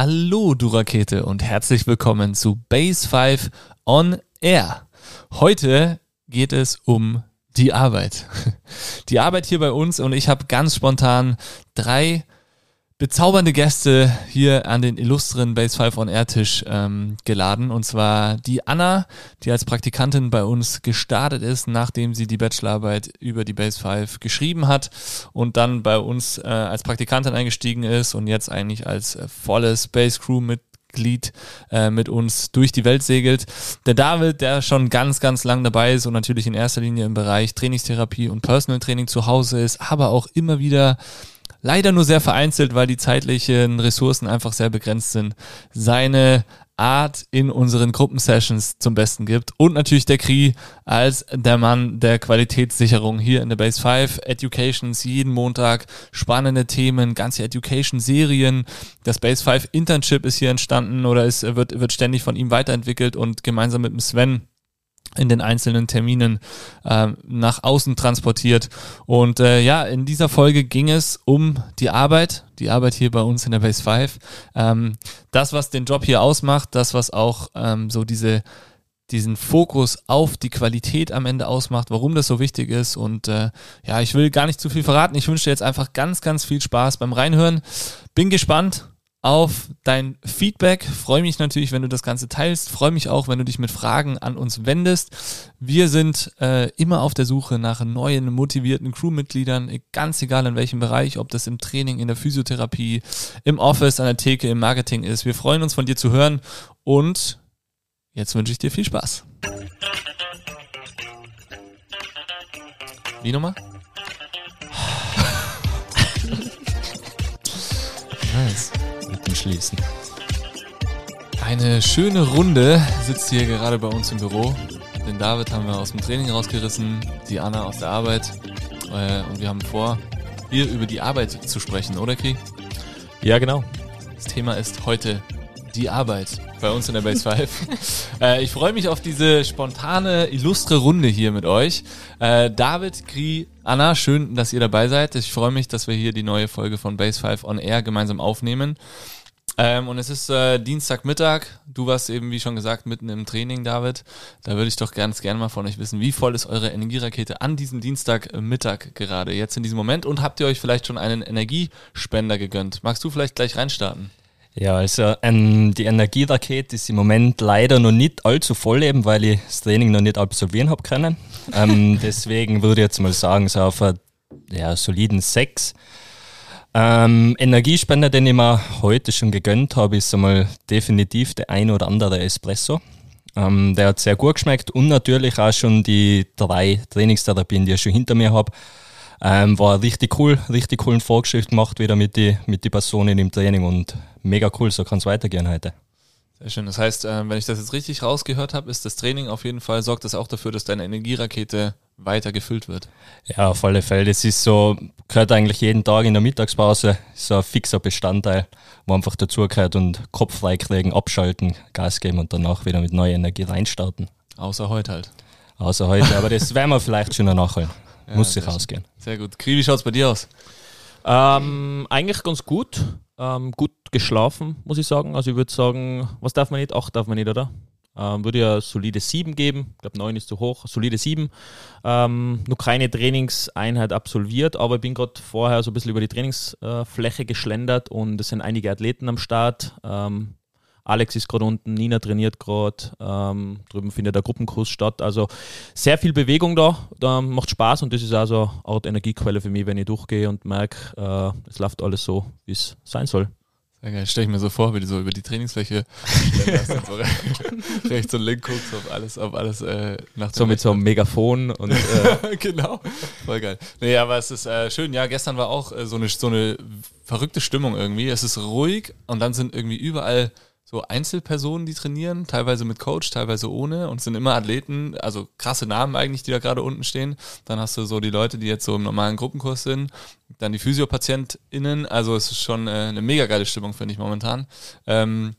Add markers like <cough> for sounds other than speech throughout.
Hallo, du Rakete, und herzlich willkommen zu Base 5 on Air. Heute geht es um die Arbeit. <laughs> Die Arbeit hier bei uns und ich habe ganz spontan drei bezaubernde Gäste hier an den illustren Base 5 on Air Tisch ähm, geladen. Und zwar die Anna, die als Praktikantin bei uns gestartet ist, nachdem sie die Bachelorarbeit über die Base 5 geschrieben hat und dann bei uns äh, als Praktikantin eingestiegen ist und jetzt eigentlich als äh, volles Base Crew mit Glied äh, mit uns durch die Welt segelt. Der David, der schon ganz, ganz lang dabei ist und natürlich in erster Linie im Bereich Trainingstherapie und Personal Training zu Hause ist, aber auch immer wieder leider nur sehr vereinzelt, weil die zeitlichen Ressourcen einfach sehr begrenzt sind, seine Art in unseren Gruppensessions zum Besten gibt. Und natürlich der Kri als der Mann der Qualitätssicherung hier in der Base 5. Educations jeden Montag, spannende Themen, ganze Education-Serien. Das Base 5 Internship ist hier entstanden oder ist, wird, wird ständig von ihm weiterentwickelt und gemeinsam mit dem Sven in den einzelnen Terminen äh, nach außen transportiert. Und äh, ja, in dieser Folge ging es um die Arbeit, die Arbeit hier bei uns in der Base 5. Ähm, das, was den Job hier ausmacht, das, was auch ähm, so diese diesen Fokus auf die Qualität am Ende ausmacht, warum das so wichtig ist. Und äh, ja, ich will gar nicht zu viel verraten. Ich wünsche dir jetzt einfach ganz, ganz viel Spaß beim Reinhören. Bin gespannt, auf dein Feedback. Freue mich natürlich, wenn du das Ganze teilst. Freue mich auch, wenn du dich mit Fragen an uns wendest. Wir sind äh, immer auf der Suche nach neuen, motivierten Crewmitgliedern, ganz egal in welchem Bereich, ob das im Training, in der Physiotherapie, im Office, an der Theke, im Marketing ist. Wir freuen uns von dir zu hören und jetzt wünsche ich dir viel Spaß. Wie nochmal? <laughs> nice schließen. Eine schöne Runde sitzt hier gerade bei uns im Büro. Den David haben wir aus dem Training rausgerissen, die Anna aus der Arbeit. Äh, und wir haben vor, hier über die Arbeit zu sprechen, oder Kri? Ja, genau. Das Thema ist heute die Arbeit bei uns in der Base 5. <laughs> äh, ich freue mich auf diese spontane, illustre Runde hier mit euch. Äh, David, Kri, Anna, schön, dass ihr dabei seid. Ich freue mich, dass wir hier die neue Folge von Base 5 on Air gemeinsam aufnehmen. Ähm, und es ist äh, Dienstagmittag. Du warst eben, wie schon gesagt, mitten im Training, David. Da würde ich doch ganz gerne mal von euch wissen, wie voll ist eure Energierakete an diesem Dienstagmittag gerade, jetzt in diesem Moment? Und habt ihr euch vielleicht schon einen Energiespender gegönnt? Magst du vielleicht gleich reinstarten? Ja, also ähm, die Energierakete ist im Moment leider noch nicht allzu voll, eben weil ich das Training noch nicht absolvieren habe können. Ähm, <laughs> deswegen würde ich jetzt mal sagen, so auf einen ja, soliden 6. Ähm, Energiespender, den ich mir heute schon gegönnt habe, ist einmal definitiv der ein oder andere Espresso. Ähm, der hat sehr gut geschmeckt und natürlich auch schon die drei Trainingstherapien, die ich schon hinter mir habe. Ähm, war richtig cool, richtig coolen Vorgeschrift gemacht wieder mit den mit die Personen im Training und mega cool, so kann es weitergehen heute. Sehr schön. Das heißt, äh, wenn ich das jetzt richtig rausgehört habe, ist das Training auf jeden Fall, sorgt das auch dafür, dass deine Energierakete weiter gefüllt wird. Ja, auf alle Fälle. Das ist so, gehört eigentlich jeden Tag in der Mittagspause, so ein fixer Bestandteil, wo einfach dazugehört und Kopf freikriegen, abschalten, Gas geben und danach wieder mit neuer Energie reinstarten. Außer heute halt. Außer heute, aber das <laughs> werden wir vielleicht schon nachholen. Ja, Muss sich ausgehen. Sehr gut. Kri, wie schaut es bei dir aus? Ähm, eigentlich ganz gut. Ähm, gut geschlafen, muss ich sagen. Also ich würde sagen, was darf man nicht? Acht darf man nicht, oder? Ähm, würde ja solide 7 geben. Ich glaube, 9 ist zu hoch. Solide 7. Ähm, noch keine Trainingseinheit absolviert, aber ich bin gerade vorher so ein bisschen über die Trainingsfläche geschlendert und es sind einige Athleten am Start. Ähm, Alex ist gerade unten, Nina trainiert gerade, ähm, drüben findet der Gruppenkurs statt. Also sehr viel Bewegung da, da macht Spaß und das ist also eine Art Energiequelle für mich, wenn ich durchgehe und merke, äh, es läuft alles so, wie es sein soll. Sehr geil. Stell ich mir so vor, wie du so über die Trainingsfläche so <laughs> rechts und links guckst, ob alles, ob alles äh, nach So mit so einem Megafon und äh <laughs> genau. Voll geil. Nee, aber es ist äh, schön. Ja, gestern war auch äh, so, eine, so eine verrückte Stimmung irgendwie. Es ist ruhig und dann sind irgendwie überall so Einzelpersonen, die trainieren, teilweise mit Coach, teilweise ohne und sind immer Athleten, also krasse Namen eigentlich, die da gerade unten stehen. Dann hast du so die Leute, die jetzt so im normalen Gruppenkurs sind, dann die PhysiopatientInnen, also es ist schon äh, eine mega geile Stimmung, finde ich momentan. Ähm,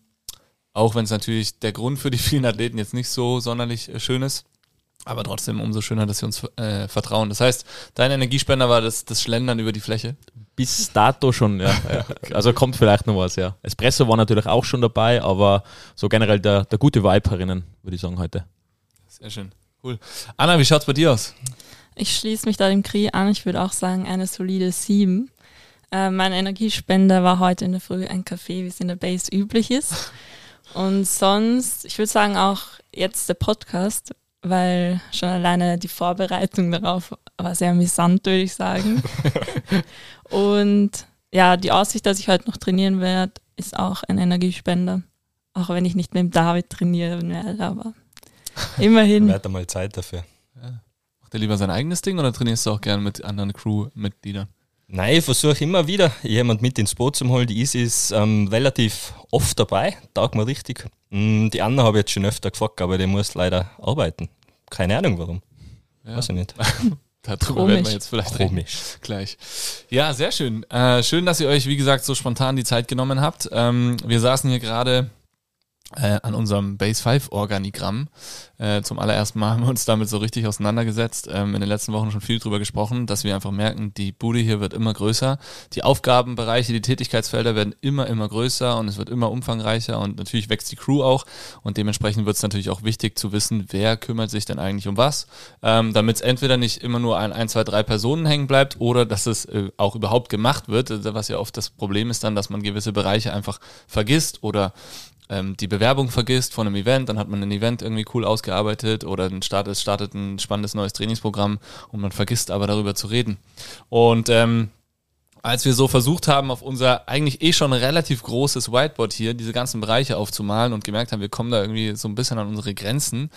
auch wenn es natürlich der Grund für die vielen Athleten jetzt nicht so sonderlich äh, schön ist. Aber trotzdem umso schöner, dass sie uns äh, vertrauen. Das heißt, dein Energiespender war das, das Schlendern über die Fläche? Bis dato schon, ja. <laughs> ja. Also kommt vielleicht noch was, ja. Espresso war natürlich auch schon dabei, aber so generell der, der gute Vibe herinnen, würde ich sagen, heute. Sehr schön. Cool. Anna, wie schaut's bei dir aus? Ich schließe mich da dem Kri an. Ich würde auch sagen, eine solide 7. Äh, mein Energiespender war heute in der Früh ein Kaffee, wie es in der Base üblich ist. Und sonst, ich würde sagen, auch jetzt der Podcast, weil schon alleine die Vorbereitung darauf war sehr amüsant, würde ich sagen. <laughs> Und ja, die Aussicht, dass ich heute noch trainieren werde, ist auch ein Energiespender. Auch wenn ich nicht mit dem David trainieren werde, aber <laughs> immerhin. Wird mal Zeit dafür. Ja. Macht er lieber sein eigenes Ding oder trainierst du auch gerne mit anderen Crewmitgliedern? Nein, ich versuche immer wieder jemand mit ins Boot zu holen. Die Easy ist ähm, relativ oft dabei, taugt mir richtig. Mm, die anderen habe ich jetzt schon öfter gefragt, aber der muss leider arbeiten. Keine Ahnung warum. Ja. Weiß ich nicht. <laughs> Darüber werden wir jetzt vielleicht Komisch. reden. <laughs> Gleich. Ja, sehr schön. Äh, schön, dass ihr euch, wie gesagt, so spontan die Zeit genommen habt. Ähm, wir saßen hier gerade äh, an unserem Base 5 Organigramm. Äh, zum allerersten Mal haben wir uns damit so richtig auseinandergesetzt. Ähm, in den letzten Wochen schon viel drüber gesprochen, dass wir einfach merken, die Bude hier wird immer größer. Die Aufgabenbereiche, die Tätigkeitsfelder werden immer, immer größer und es wird immer umfangreicher und natürlich wächst die Crew auch und dementsprechend wird es natürlich auch wichtig zu wissen, wer kümmert sich denn eigentlich um was, ähm, damit es entweder nicht immer nur an ein, zwei, drei Personen hängen bleibt oder dass es äh, auch überhaupt gemacht wird, was ja oft das Problem ist dann, dass man gewisse Bereiche einfach vergisst oder ähm, die Bewerbung vergisst von einem Event, dann hat man ein Event irgendwie cool ausgearbeitet oder ein Start, es startet ein spannendes neues Trainingsprogramm und man vergisst aber darüber zu reden. Und ähm, als wir so versucht haben, auf unser eigentlich eh schon relativ großes Whiteboard hier diese ganzen Bereiche aufzumalen und gemerkt haben, wir kommen da irgendwie so ein bisschen an unsere Grenzen,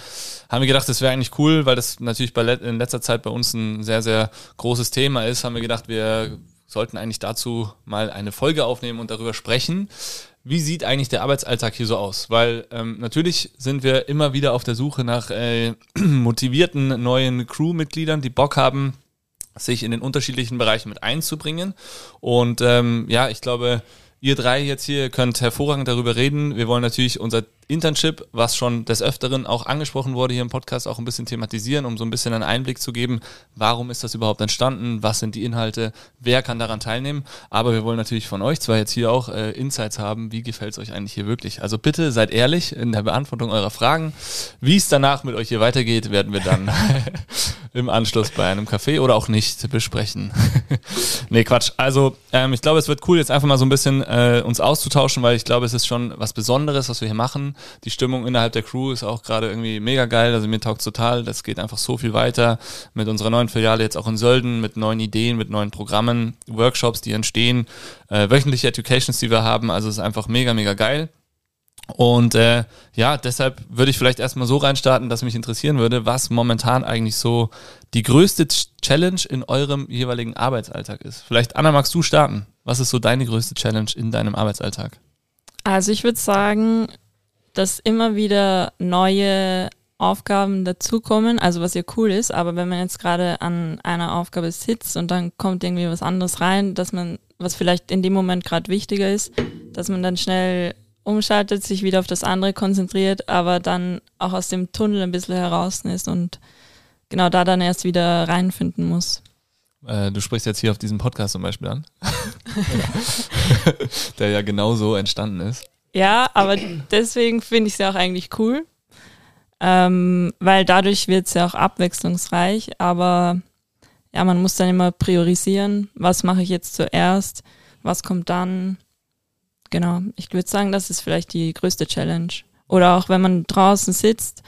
haben wir gedacht, das wäre eigentlich cool, weil das natürlich bei in letzter Zeit bei uns ein sehr, sehr großes Thema ist, haben wir gedacht, wir sollten eigentlich dazu mal eine Folge aufnehmen und darüber sprechen, wie sieht eigentlich der Arbeitsalltag hier so aus? Weil ähm, natürlich sind wir immer wieder auf der Suche nach äh, <clears throat> motivierten neuen Crewmitgliedern, die Bock haben, sich in den unterschiedlichen Bereichen mit einzubringen. Und ähm, ja, ich glaube, ihr drei jetzt hier könnt hervorragend darüber reden. Wir wollen natürlich unser Internship, was schon des Öfteren auch angesprochen wurde hier im Podcast, auch ein bisschen thematisieren, um so ein bisschen einen Einblick zu geben, warum ist das überhaupt entstanden, was sind die Inhalte, wer kann daran teilnehmen. Aber wir wollen natürlich von euch zwar jetzt hier auch äh, Insights haben, wie gefällt es euch eigentlich hier wirklich. Also bitte seid ehrlich in der Beantwortung eurer Fragen. Wie es danach mit euch hier weitergeht, werden wir dann <laughs> <laughs> im Anschluss bei einem Café oder auch nicht besprechen. <laughs> nee, Quatsch. Also ähm, ich glaube, es wird cool, jetzt einfach mal so ein bisschen äh, uns auszutauschen, weil ich glaube, es ist schon was Besonderes, was wir hier machen. Die Stimmung innerhalb der Crew ist auch gerade irgendwie mega geil. Also mir taugt total. Das geht einfach so viel weiter mit unserer neuen Filiale jetzt auch in Sölden, mit neuen Ideen, mit neuen Programmen, Workshops, die entstehen, äh, wöchentliche Educations, die wir haben. Also es ist einfach mega, mega geil. Und äh, ja, deshalb würde ich vielleicht erstmal so reinstarten, dass mich interessieren würde, was momentan eigentlich so die größte Challenge in eurem jeweiligen Arbeitsalltag ist. Vielleicht, Anna, magst du starten? Was ist so deine größte Challenge in deinem Arbeitsalltag? Also ich würde sagen, dass immer wieder neue Aufgaben dazukommen, also was ja cool ist, aber wenn man jetzt gerade an einer Aufgabe sitzt und dann kommt irgendwie was anderes rein, dass man, was vielleicht in dem Moment gerade wichtiger ist, dass man dann schnell umschaltet, sich wieder auf das andere konzentriert, aber dann auch aus dem Tunnel ein bisschen heraus ist und genau da dann erst wieder reinfinden muss. Äh, du sprichst jetzt hier auf diesem Podcast zum Beispiel an, <laughs> der ja genau so entstanden ist. Ja, aber deswegen finde ich es ja auch eigentlich cool, ähm, weil dadurch wird es ja auch abwechslungsreich, aber ja, man muss dann immer priorisieren, was mache ich jetzt zuerst, was kommt dann genau. Ich würde sagen, das ist vielleicht die größte Challenge. Oder auch wenn man draußen sitzt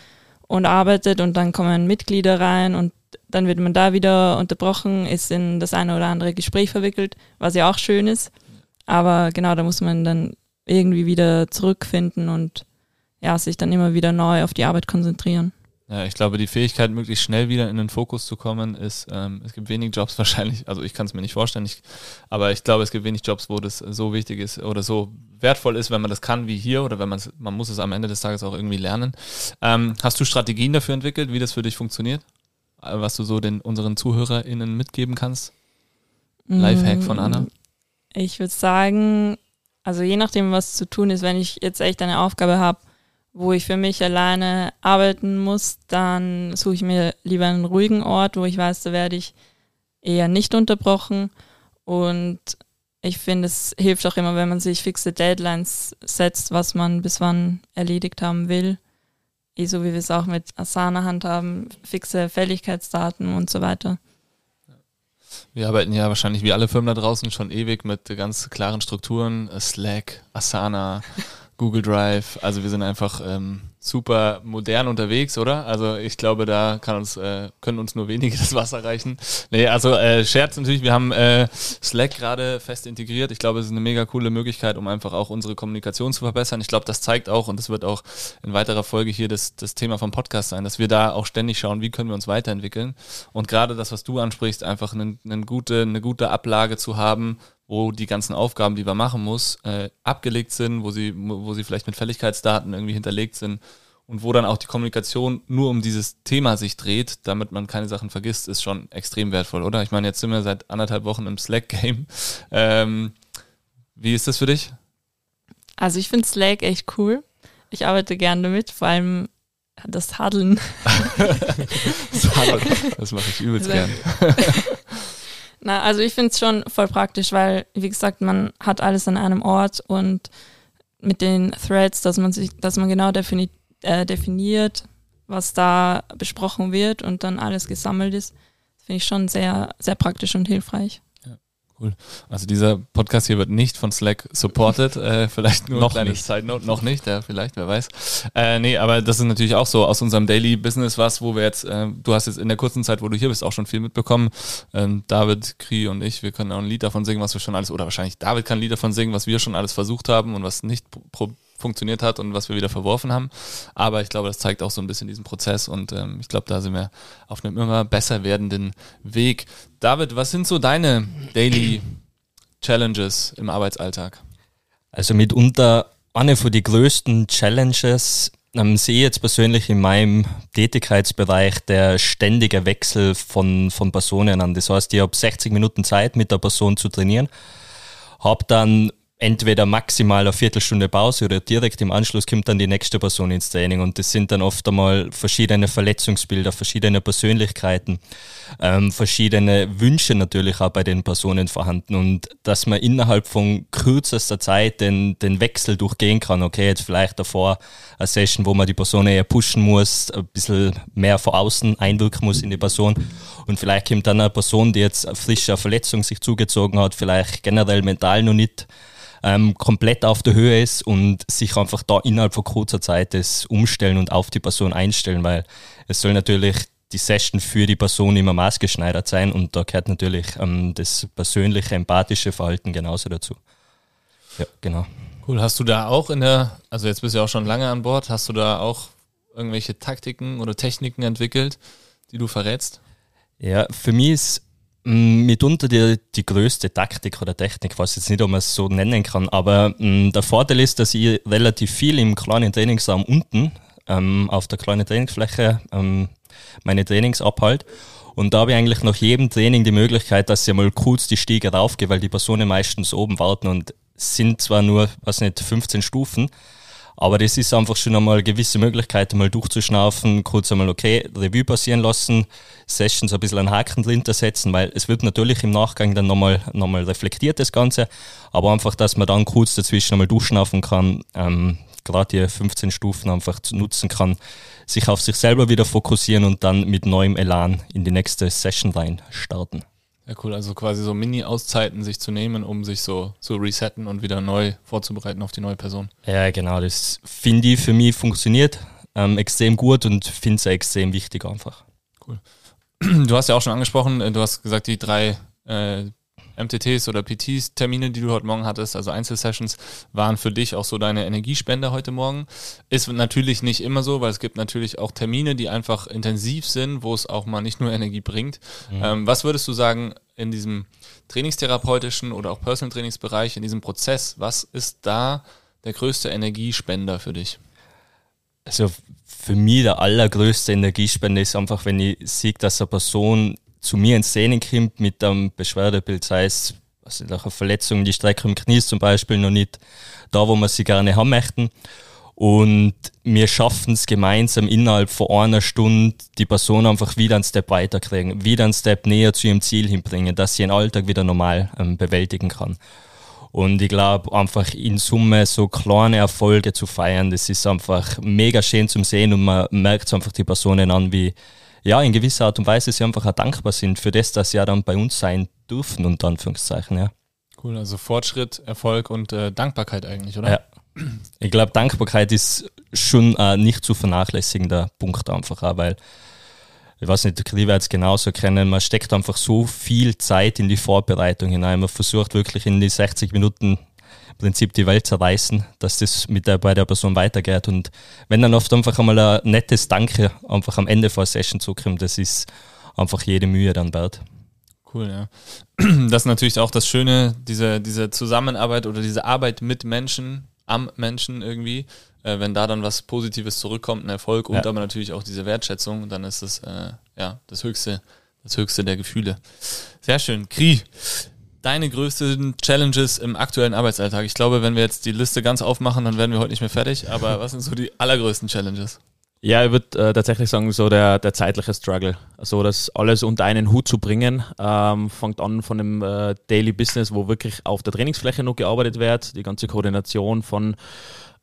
und arbeitet und dann kommen Mitglieder rein und dann wird man da wieder unterbrochen, ist in das eine oder andere Gespräch verwickelt, was ja auch schön ist. Aber genau, da muss man dann irgendwie wieder zurückfinden und ja, sich dann immer wieder neu auf die Arbeit konzentrieren. Ja, ich glaube, die Fähigkeit, möglichst schnell wieder in den Fokus zu kommen, ist, ähm, es gibt wenig Jobs <laughs> wahrscheinlich, also ich kann es mir nicht vorstellen, ich, aber ich glaube, es gibt wenig Jobs, wo das so wichtig ist oder so wertvoll ist, wenn man das kann wie hier oder wenn man es, man muss es am Ende des Tages auch irgendwie lernen. Ähm, hast du Strategien dafür entwickelt, wie das für dich funktioniert? Äh, was du so den unseren ZuhörerInnen mitgeben kannst? Lifehack von Anna? Mm, ich würde sagen, also je nachdem, was zu tun ist, wenn ich jetzt echt eine Aufgabe habe, wo ich für mich alleine arbeiten muss, dann suche ich mir lieber einen ruhigen Ort, wo ich weiß, da werde ich eher nicht unterbrochen. Und ich finde, es hilft auch immer, wenn man sich fixe Deadlines setzt, was man bis wann erledigt haben will. Eh so wie wir es auch mit Asana handhaben, fixe Fälligkeitsdaten und so weiter. Wir arbeiten ja wahrscheinlich wie alle Firmen da draußen schon ewig mit ganz klaren Strukturen. Slack, Asana, Google Drive. Also wir sind einfach ähm, super modern unterwegs, oder? Also ich glaube, da kann uns, äh, können uns nur wenige <laughs> das Wasser reichen. Nee, also äh, Scherz natürlich, wir haben äh, Slack gerade fest integriert. Ich glaube, es ist eine mega coole Möglichkeit, um einfach auch unsere Kommunikation zu verbessern. Ich glaube, das zeigt auch, und das wird auch in weiterer Folge hier das, das Thema vom Podcast sein, dass wir da auch ständig schauen, wie können wir uns weiterentwickeln. Und gerade das, was du ansprichst, einfach eine, eine, gute, eine gute Ablage zu haben, wo die ganzen Aufgaben, die man machen muss, äh, abgelegt sind, wo sie, wo sie vielleicht mit Fälligkeitsdaten irgendwie hinterlegt sind und wo dann auch die Kommunikation nur um dieses Thema sich dreht, damit man keine Sachen vergisst, ist schon extrem wertvoll, oder? Ich meine, jetzt sind wir seit anderthalb Wochen im Slack-Game. <laughs> Ähm, wie ist das für dich? Also ich finde Slack echt cool. Ich arbeite gerne damit, vor allem <laughs> das Haddeln. das mache ich übelst gern. <laughs> Na, also ich finde es schon voll praktisch, weil, wie gesagt, man hat alles an einem Ort und mit den Threads, dass man sich, dass man genau defini äh, definiert, was da besprochen wird und dann alles gesammelt ist, finde ich schon sehr, sehr praktisch und hilfreich. Cool. Also dieser Podcast hier wird nicht von Slack supported. <laughs> Äh, vielleicht nur noch kleine nicht. Side Note. Noch nicht, ja, vielleicht, wer weiß. Äh, nee, aber das ist natürlich auch so aus unserem Daily Business was, wo wir jetzt, äh, du hast jetzt in der kurzen Zeit, wo du hier bist, auch schon viel mitbekommen. Ähm, David, Kri und ich, wir können auch ein Lied davon singen, was wir schon alles, oder wahrscheinlich David kann ein Lied davon singen, was wir schon alles versucht haben und was nicht pro funktioniert hat und was wir wieder verworfen haben. Aber ich glaube, das zeigt auch so ein bisschen diesen Prozess und ähm, ich glaube, da sind wir auf einem immer besser werdenden Weg. David, was sind so deine Daily Challenges im Arbeitsalltag? Also mitunter eine von den größten Challenges ähm, sehe jetzt persönlich in meinem Tätigkeitsbereich der ständige Wechsel von, von Personen an. Das heißt, ich habe 60 Minuten Zeit, mit der Person zu trainieren, habe dann entweder maximal eine Viertelstunde Pause oder direkt im Anschluss kommt dann die nächste Person ins Training. Und das sind dann oft einmal verschiedene Verletzungsbilder, verschiedene Persönlichkeiten, ähm, verschiedene Wünsche natürlich auch bei den Personen vorhanden. Und dass man innerhalb von kürzester Zeit den, den Wechsel durchgehen kann. Okay, jetzt vielleicht davor eine Session, wo man die Person eher pushen muss, ein bisschen mehr von außen einwirken muss in die Person. Und vielleicht kommt dann eine Person, die jetzt frische Verletzung sich zugezogen hat, vielleicht generell mental noch nicht ähm, komplett auf der Höhe ist und sich einfach da innerhalb von kurzer Zeit das umstellen und auf die Person einstellen, weil es soll natürlich die Session für die Person immer maßgeschneidert sein und da gehört natürlich ähm, das persönliche, empathische Verhalten genauso dazu. Ja, genau. Cool. Hast du da auch in der, also jetzt bist du ja auch schon lange an Bord, hast du da auch irgendwelche Taktiken oder Techniken entwickelt, die du verrätst? Ja, für mich ist mitunter die, die größte Taktik oder Technik, ich weiß jetzt nicht, ob man es so nennen kann, aber mh, mm, der Vorteil ist, dass ich relativ viel im kleinen Trainingsraum unten ähm, auf der kleinen Trainingsfläche ähm, meine Trainings abhalte. Und da habe ich eigentlich nach jedem Training die Möglichkeit, dass ich mal kurz die Stiege raufgehe, weil die Personen meistens oben warten und sind zwar nur, was nicht, 15 Stufen, aber das ist einfach schon einmal eine gewisse Möglichkeit, mal durchzuschnaufen, kurz einmal, okay, Revue passieren lassen, Sessions ein bisschen einen Haken drin setzen, weil es wird natürlich im Nachgang dann nochmal, nochmal reflektiert, das Ganze, aber einfach, dass man dann kurz dazwischen einmal durchschnaufen kann, ähm, gerade die 15 Stufen einfach nutzen kann, sich auf sich selber wieder fokussieren und dann mit neuem Elan in die nächste Session rein starten. Ja, cool. Also quasi so Mini-Auszeiten sich zu nehmen, um sich so zu resetten und wieder neu vorzubereiten auf die neue Person. Ja, genau. Das finde ich für mich funktioniert ähm, extrem gut und finde es extrem wichtig einfach. Cool. <clears throat> Du hast ja auch schon angesprochen, äh, du hast gesagt, die drei äh, MTTs oder PTs Termine, die du heute Morgen hattest, also Einzelsessions, waren für dich auch so deine Energiespender heute Morgen. Ist natürlich nicht immer so, weil es gibt natürlich auch Termine, die einfach intensiv sind, wo es auch mal nicht nur Energie bringt. Mhm. Ähm, was würdest du sagen in diesem trainingstherapeutischen oder auch Personal Trainingsbereich, in diesem Prozess, was ist da der größte Energiespender für dich? Also für mich der allergrößte Energiespender ist einfach, wenn ich sehe, dass eine Person zu mir ins Training kommt mit einem Beschwerdebild, sei es also eine Verletzung, die Strecke im Knie ist zum Beispiel noch nicht da, wo wir sie gerne haben möchten. Und wir schaffen es gemeinsam innerhalb von einer Stunde, die Person einfach wieder einen Step weiterkriegen, wieder einen Step näher zu ihrem Ziel hinbringen, dass sie ihren Alltag wieder normal ähm, bewältigen kann. Und ich glaube, einfach in Summe so kleine Erfolge zu feiern, das ist einfach mega schön zum Sehen und man merkt einfach die Personen an, wie, ja, in gewisser Art und Weise sie einfach auch dankbar sind für das, dass sie ja dann bei uns sein dürfen, unter Anführungszeichen, ja. Cool, also Fortschritt, Erfolg und äh, Dankbarkeit eigentlich, oder? Ja. Ich glaube, Dankbarkeit ist schon ein nicht zu vernachlässigender Punkt einfach auch, weil ich weiß nicht, die wird es genauso kennen, man steckt einfach so viel Zeit in die Vorbereitung hinein. Man versucht wirklich in die 60 Minuten Prinzip die Welt zerreißen, dass das mit der, bei der Person weitergeht. Und wenn dann oft einfach einmal ein nettes Danke einfach am Ende vor Session zukommt, das ist einfach jede Mühe dann wert. Cool, ja. <clears throat> Das ist natürlich auch das Schöne, diese, diese Zusammenarbeit oder diese Arbeit mit Menschen, am Menschen irgendwie. Äh, wenn da dann was Positives zurückkommt, ein Erfolg und Ja. aber natürlich auch diese Wertschätzung, dann ist das äh, ja das höchste, das höchste der Gefühle. Sehr schön. Kri, deine größten Challenges im aktuellen Arbeitsalltag. Ich glaube, wenn wir jetzt die Liste ganz aufmachen, dann werden wir heute nicht mehr fertig. Aber was sind so die allergrößten Challenges? Ja, ich würde äh, tatsächlich sagen, so der, der zeitliche Struggle. So das alles unter einen Hut zu bringen, ähm, fängt an von dem äh, Daily Business, wo wirklich auf der Trainingsfläche noch gearbeitet wird, die ganze Koordination von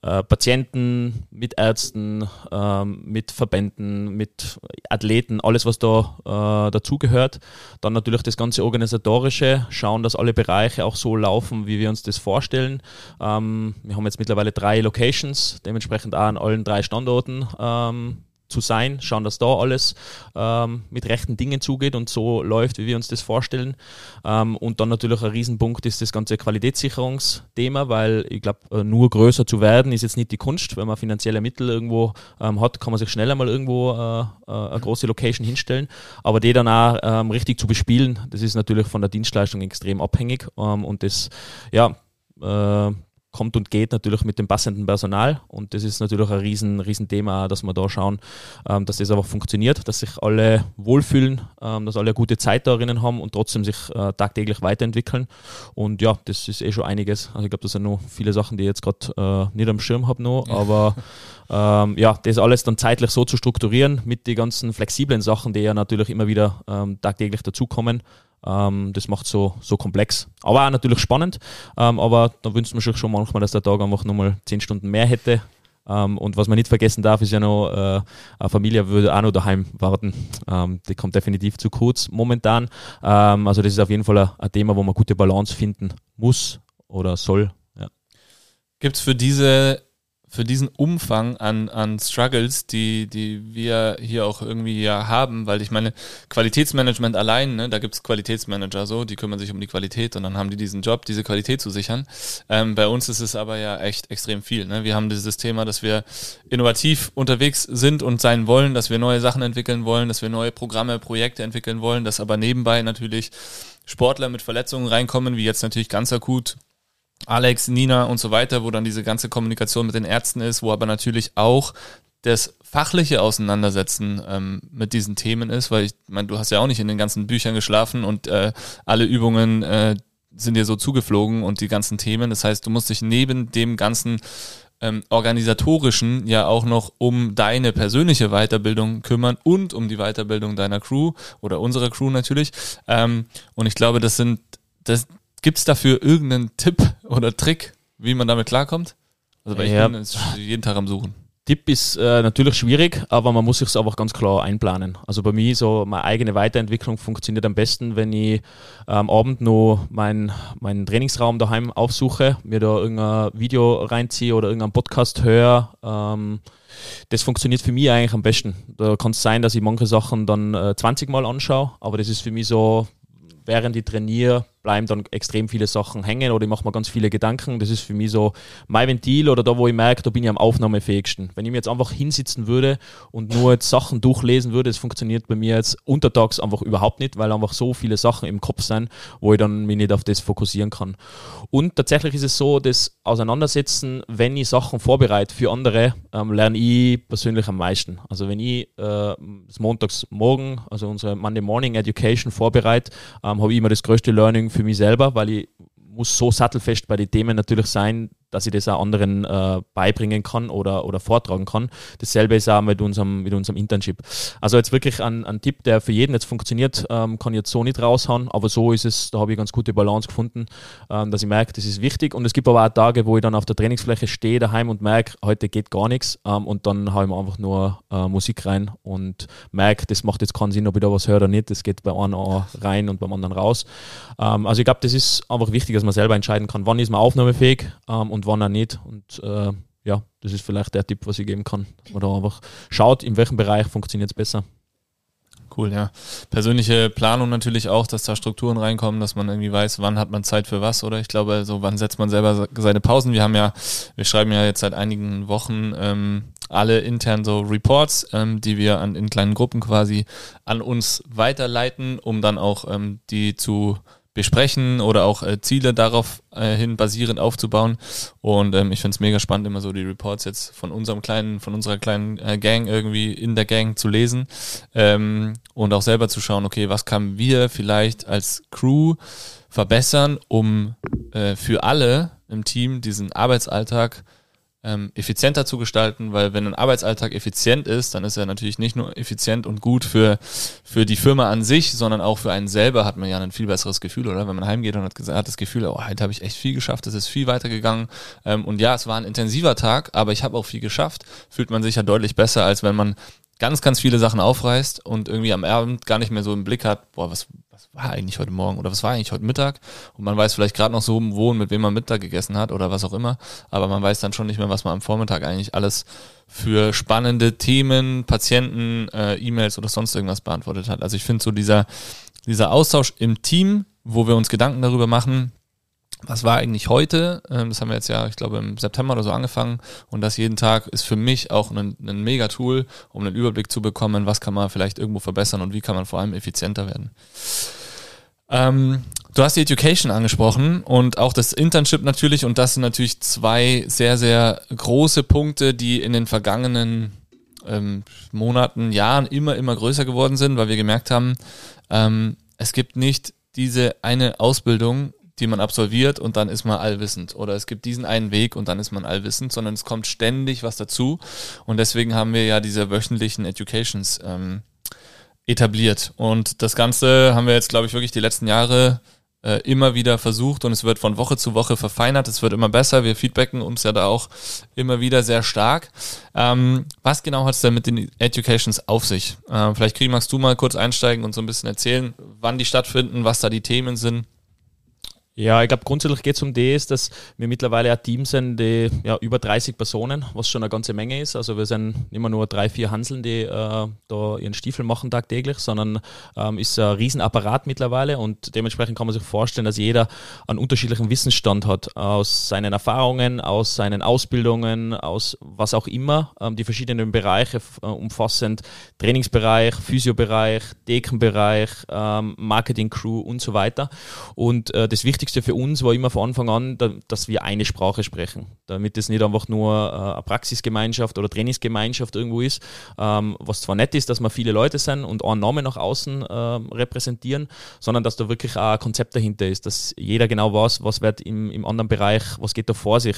äh, Patienten, mit Ärzten, ähm, mit Verbänden, mit Athleten, alles was da äh, dazugehört. Dann natürlich das ganze organisatorische, schauen, dass alle Bereiche auch so laufen, wie wir uns das vorstellen. Ähm, wir haben jetzt mittlerweile drei Locations, dementsprechend auch an allen drei Standorten ähm, zu sein, schauen, dass da alles ähm, mit rechten Dingen zugeht und so läuft, wie wir uns das vorstellen. Ähm, und dann natürlich ein Riesenpunkt ist das ganze Qualitätssicherungsthema, weil ich glaube, äh, nur größer zu werden ist jetzt nicht die Kunst. Wenn man finanzielle Mittel irgendwo ähm, hat, kann man sich schneller mal irgendwo äh, äh, eine große Location hinstellen. Aber die dann auch ähm, richtig zu bespielen, das ist natürlich von der Dienstleistung extrem abhängig. Ähm, und das, ja, äh, kommt und geht natürlich mit dem passenden Personal und das ist natürlich ein riesen, riesen Thema, dass wir da schauen, ähm, dass das einfach funktioniert, dass sich alle wohlfühlen, ähm, dass alle eine gute Zeit darin haben und trotzdem sich äh, tagtäglich weiterentwickeln und ja, das ist eh schon einiges. Also ich glaube, das sind noch viele Sachen, die ich jetzt gerade äh, nicht am Schirm habe noch, aber <laughs> ähm, ja, das alles dann zeitlich so zu strukturieren mit den ganzen flexiblen Sachen, die ja natürlich immer wieder ähm, tagtäglich dazukommen. Ähm, das macht so so komplex. Aber auch natürlich spannend. Ähm, aber da wünscht man sich schon manchmal, dass der Tag einfach nochmal zehn Stunden mehr hätte. Ähm, und was man nicht vergessen darf, ist ja noch, äh, eine Familie würde auch noch daheim warten. Ähm, die kommt definitiv zu kurz momentan. Ähm, also das ist auf jeden Fall ein, ein Thema, wo man gute Balance finden muss oder soll. Ja. Gibt es für diese für diesen Umfang an, an Struggles, die, die wir hier auch irgendwie ja haben, weil ich meine, Qualitätsmanagement allein, ne, da gibt's Qualitätsmanager so, die kümmern sich um die Qualität und dann haben die diesen Job, diese Qualität zu sichern. Ähm, bei uns ist es aber ja echt extrem viel. Ne? Wir haben dieses Thema, dass wir innovativ unterwegs sind und sein wollen, dass wir neue Sachen entwickeln wollen, dass wir neue Programme, Projekte entwickeln wollen, dass aber nebenbei natürlich Sportler mit Verletzungen reinkommen, wie jetzt natürlich ganz akut Alex, Nina und so weiter, wo dann diese ganze Kommunikation mit den Ärzten ist, wo aber natürlich auch das fachliche Auseinandersetzen ähm, mit diesen Themen ist, weil ich meine, du hast ja auch nicht in den ganzen Büchern geschlafen und äh, alle Übungen äh, sind dir so zugeflogen und die ganzen Themen. Das heißt, du musst dich neben dem ganzen ähm, organisatorischen ja auch noch um deine persönliche Weiterbildung kümmern und um die Weiterbildung deiner Crew oder unserer Crew natürlich. Ähm, und ich glaube, das sind, das, Gibt es dafür irgendeinen Tipp oder Trick, wie man damit klarkommt? Also weil Ja. ich bin jeden Tag am Suchen. Tipp ist äh, natürlich schwierig, aber man muss sich einfach ganz klar einplanen. Also bei mir so meine eigene Weiterentwicklung funktioniert am besten, wenn ich am Abend noch meinen meinen Trainingsraum daheim aufsuche, mir da irgendein Video reinziehe oder irgendeinen Podcast höre. Ähm, das funktioniert für mich eigentlich am besten. Da kann es sein, dass ich manche Sachen dann äh, 20 Mal anschaue, aber das ist für mich so, während ich trainiere, bleiben dann extrem viele Sachen hängen oder ich mache mir ganz viele Gedanken. Das ist für mich so mein Ventil oder da, wo ich merke, da bin ich am aufnahmefähigsten. Wenn ich mir jetzt einfach hinsitzen würde und nur jetzt Sachen durchlesen würde, das funktioniert bei mir jetzt untertags einfach überhaupt nicht, weil einfach so viele Sachen im Kopf sind, wo ich dann mich nicht auf das fokussieren kann. Und tatsächlich ist es so, das Auseinandersetzen, wenn ich Sachen vorbereite für andere, ähm, lerne ich persönlich am meisten. Also wenn ich äh, montags morgen, also unsere Monday Morning Education vorbereite, ähm, habe ich immer das größte Learning für mich selber, weil ich muss so sattelfest bei den Themen natürlich sein, dass ich das auch anderen äh, beibringen kann oder, oder vortragen kann. Dasselbe ist auch mit unserem, mit unserem Internship. Also jetzt wirklich ein, ein Tipp, der für jeden jetzt funktioniert, ähm, kann ich jetzt so nicht raushauen, aber so ist es, da habe ich ganz gute Balance gefunden, ähm, dass ich merke, das ist wichtig und es gibt aber auch Tage, wo ich dann auf der Trainingsfläche stehe daheim und merke, heute geht gar nichts ähm, und dann haue ich einfach nur äh, Musik rein und merke, das macht jetzt keinen Sinn, ob ich da was höre oder nicht, das geht bei einem rein und beim anderen raus. Ähm, also ich glaube, das ist einfach wichtig, dass man selber entscheiden kann, wann ist man aufnahmefähig ähm, und wann auch nicht und äh, ja, das ist vielleicht der Tipp, was ich geben kann, dass man da einfach schaut, in welchem Bereich funktioniert es besser. Cool, ja. Persönliche Planung natürlich auch, dass da Strukturen reinkommen, dass man irgendwie weiß, wann hat man Zeit für was, oder? Ich glaube, so wann setzt man selber seine Pausen. Wir haben ja, wir schreiben ja jetzt seit einigen Wochen ähm, alle intern so Reports, ähm, die wir an, in kleinen Gruppen quasi an uns weiterleiten, um dann auch ähm, die zu besprechen oder auch äh, Ziele darauf äh, hin basierend aufzubauen. Und ähm, ich finde es mega spannend, immer so die Reports jetzt von unserem kleinen, von unserer kleinen äh, Gang irgendwie in der Gang zu lesen ähm, und auch selber zu schauen, okay, was können wir vielleicht als Crew verbessern, um äh, für alle im Team diesen Arbeitsalltag ähm, effizienter zu gestalten, weil wenn ein Arbeitsalltag effizient ist, dann ist er natürlich nicht nur effizient und gut für, für die Firma an sich, sondern auch für einen selber hat man ja ein viel besseres Gefühl, oder? Wenn man heimgeht und hat, hat das Gefühl, oh, heute habe ich echt viel geschafft, es ist viel weitergegangen. Ähm, und ja, es war ein intensiver Tag, aber ich habe auch viel geschafft, fühlt man sich ja deutlich besser, als wenn man ganz, ganz viele Sachen aufreißt und irgendwie am Abend gar nicht mehr so im Blick hat, boah, was, was war eigentlich heute Morgen oder was war eigentlich heute Mittag? Und man weiß vielleicht gerade noch so, wo und mit wem man Mittag gegessen hat oder was auch immer, aber man weiß dann schon nicht mehr, was man am Vormittag eigentlich alles für spannende Themen, Patienten, äh, E-Mails oder sonst irgendwas beantwortet hat. Also ich finde so dieser, dieser Austausch im Team, wo wir uns Gedanken darüber machen, was war eigentlich heute? Ähm, das haben wir jetzt ja, ich glaube, im September oder so angefangen. Und das jeden Tag ist für mich auch ein, ein Mega-Tool, um einen Überblick zu bekommen, was kann man vielleicht irgendwo verbessern und wie kann man vor allem effizienter werden. Ähm, du hast die Education angesprochen und auch das Internship natürlich. Und das sind natürlich zwei sehr, sehr große Punkte, die in den vergangenen ähm, Monaten, Jahren immer, immer größer geworden sind, weil wir gemerkt haben, ähm, es gibt nicht diese eine Ausbildung, die man absolviert und dann ist man allwissend. Oder es gibt diesen einen Weg und dann ist man allwissend, sondern es kommt ständig was dazu. Und deswegen haben wir ja diese wöchentlichen Educations ähm, etabliert. Und das Ganze haben wir jetzt, glaube ich, wirklich die letzten Jahre äh, immer wieder versucht und es wird von Woche zu Woche verfeinert. Es wird immer besser. Wir feedbacken uns ja da auch immer wieder sehr stark. Ähm, was genau hat es denn mit den Educations auf sich? Äh, vielleicht kriegen magst du mal kurz einsteigen und so ein bisschen erzählen, wann die stattfinden, was da die Themen sind. Ja, ich glaube, grundsätzlich geht es um das, dass wir mittlerweile ein Team sind, die ja, über 30 Personen, was schon eine ganze Menge ist. Also wir sind nicht mehr nur drei, vier Hanseln, die äh, da ihren Stiefel machen tagtäglich, sondern ähm, ist ein Riesenapparat mittlerweile und dementsprechend kann man sich vorstellen, dass jeder einen unterschiedlichen Wissensstand hat aus seinen Erfahrungen, aus seinen Ausbildungen, aus was auch immer. Ähm, die verschiedenen Bereiche äh, umfassend Trainingsbereich, Physiobereich, Dekenbereich, ähm, Marketing-Crew und so weiter. Und äh, das Wichtigste Wichtigste für uns war immer von Anfang an, dass wir eine Sprache sprechen, damit es nicht einfach nur äh, eine Praxisgemeinschaft oder Trainingsgemeinschaft irgendwo ist, ähm, was zwar nett ist, dass wir viele Leute sind und einen Namen nach außen ähm, repräsentieren, sondern dass da wirklich auch ein Konzept dahinter ist, dass jeder genau weiß, was wird im, im anderen Bereich, was geht da vor sich.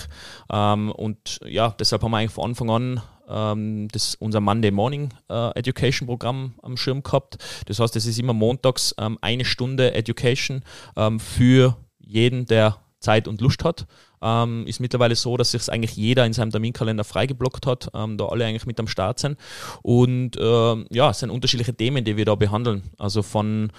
Ähm, und ja, deshalb haben wir eigentlich von Anfang an das unser Monday Morning äh, Education Programm am Schirm gehabt. Das heißt, es ist immer montags ähm, eine Stunde Education ähm, für jeden, der Zeit und Lust hat. Ähm, ist mittlerweile so, dass sich eigentlich jeder in seinem Terminkalender freigeblockt hat, ähm, da alle eigentlich mit am Start sind. Und ähm, ja, es sind unterschiedliche Themen, die wir da behandeln. Also von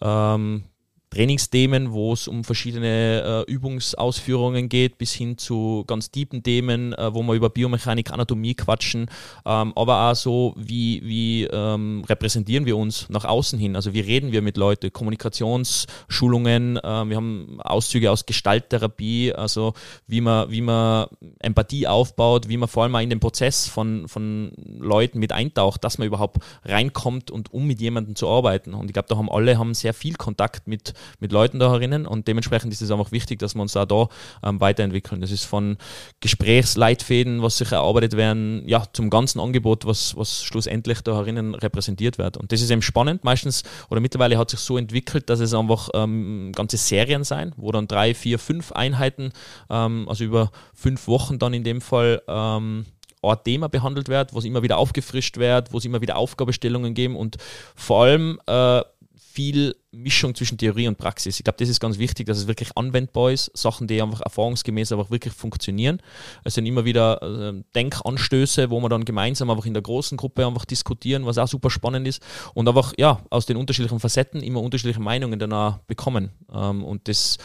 ähm, Trainingsthemen, wo es um verschiedene äh, Übungsausführungen geht, bis hin zu ganz tiefen Themen, äh, wo wir über Biomechanik, Anatomie quatschen, ähm, aber auch so, wie, wie ähm, repräsentieren wir uns nach außen hin, also wie reden wir mit Leuten, Kommunikationsschulungen, äh, wir haben Auszüge aus Gestalttherapie, also wie man, wie man Empathie aufbaut, wie man vor allem auch in den Prozess von, von Leuten mit eintaucht, dass man überhaupt reinkommt und um mit jemandem zu arbeiten. Und ich glaube, da haben alle haben sehr viel Kontakt mit mit Leuten da herinnen und dementsprechend ist es einfach wichtig, dass wir uns auch da ähm, weiterentwickeln. Das ist von Gesprächsleitfäden, was sich erarbeitet werden, ja, zum ganzen Angebot, was, was schlussendlich da herinnen repräsentiert wird. Und das ist eben spannend. Meistens oder mittlerweile hat sich so entwickelt, dass es einfach ähm, ganze Serien sein, wo dann drei, vier, fünf Einheiten, ähm, also über fünf Wochen dann in dem Fall, ähm, ein Thema behandelt wird, wo es immer wieder aufgefrischt wird, wo es immer wieder Aufgabestellungen geben und vor allem äh, viel Mischung zwischen Theorie und Praxis. Ich glaube, das ist ganz wichtig, dass es wirklich anwendbar ist, Sachen, die einfach erfahrungsgemäß einfach wirklich funktionieren. Es sind immer wieder äh, Denkanstöße, wo wir dann gemeinsam einfach in der großen Gruppe einfach diskutieren, was auch super spannend ist und einfach ja aus den unterschiedlichen Facetten immer unterschiedliche Meinungen danach bekommen. Ähm, und das,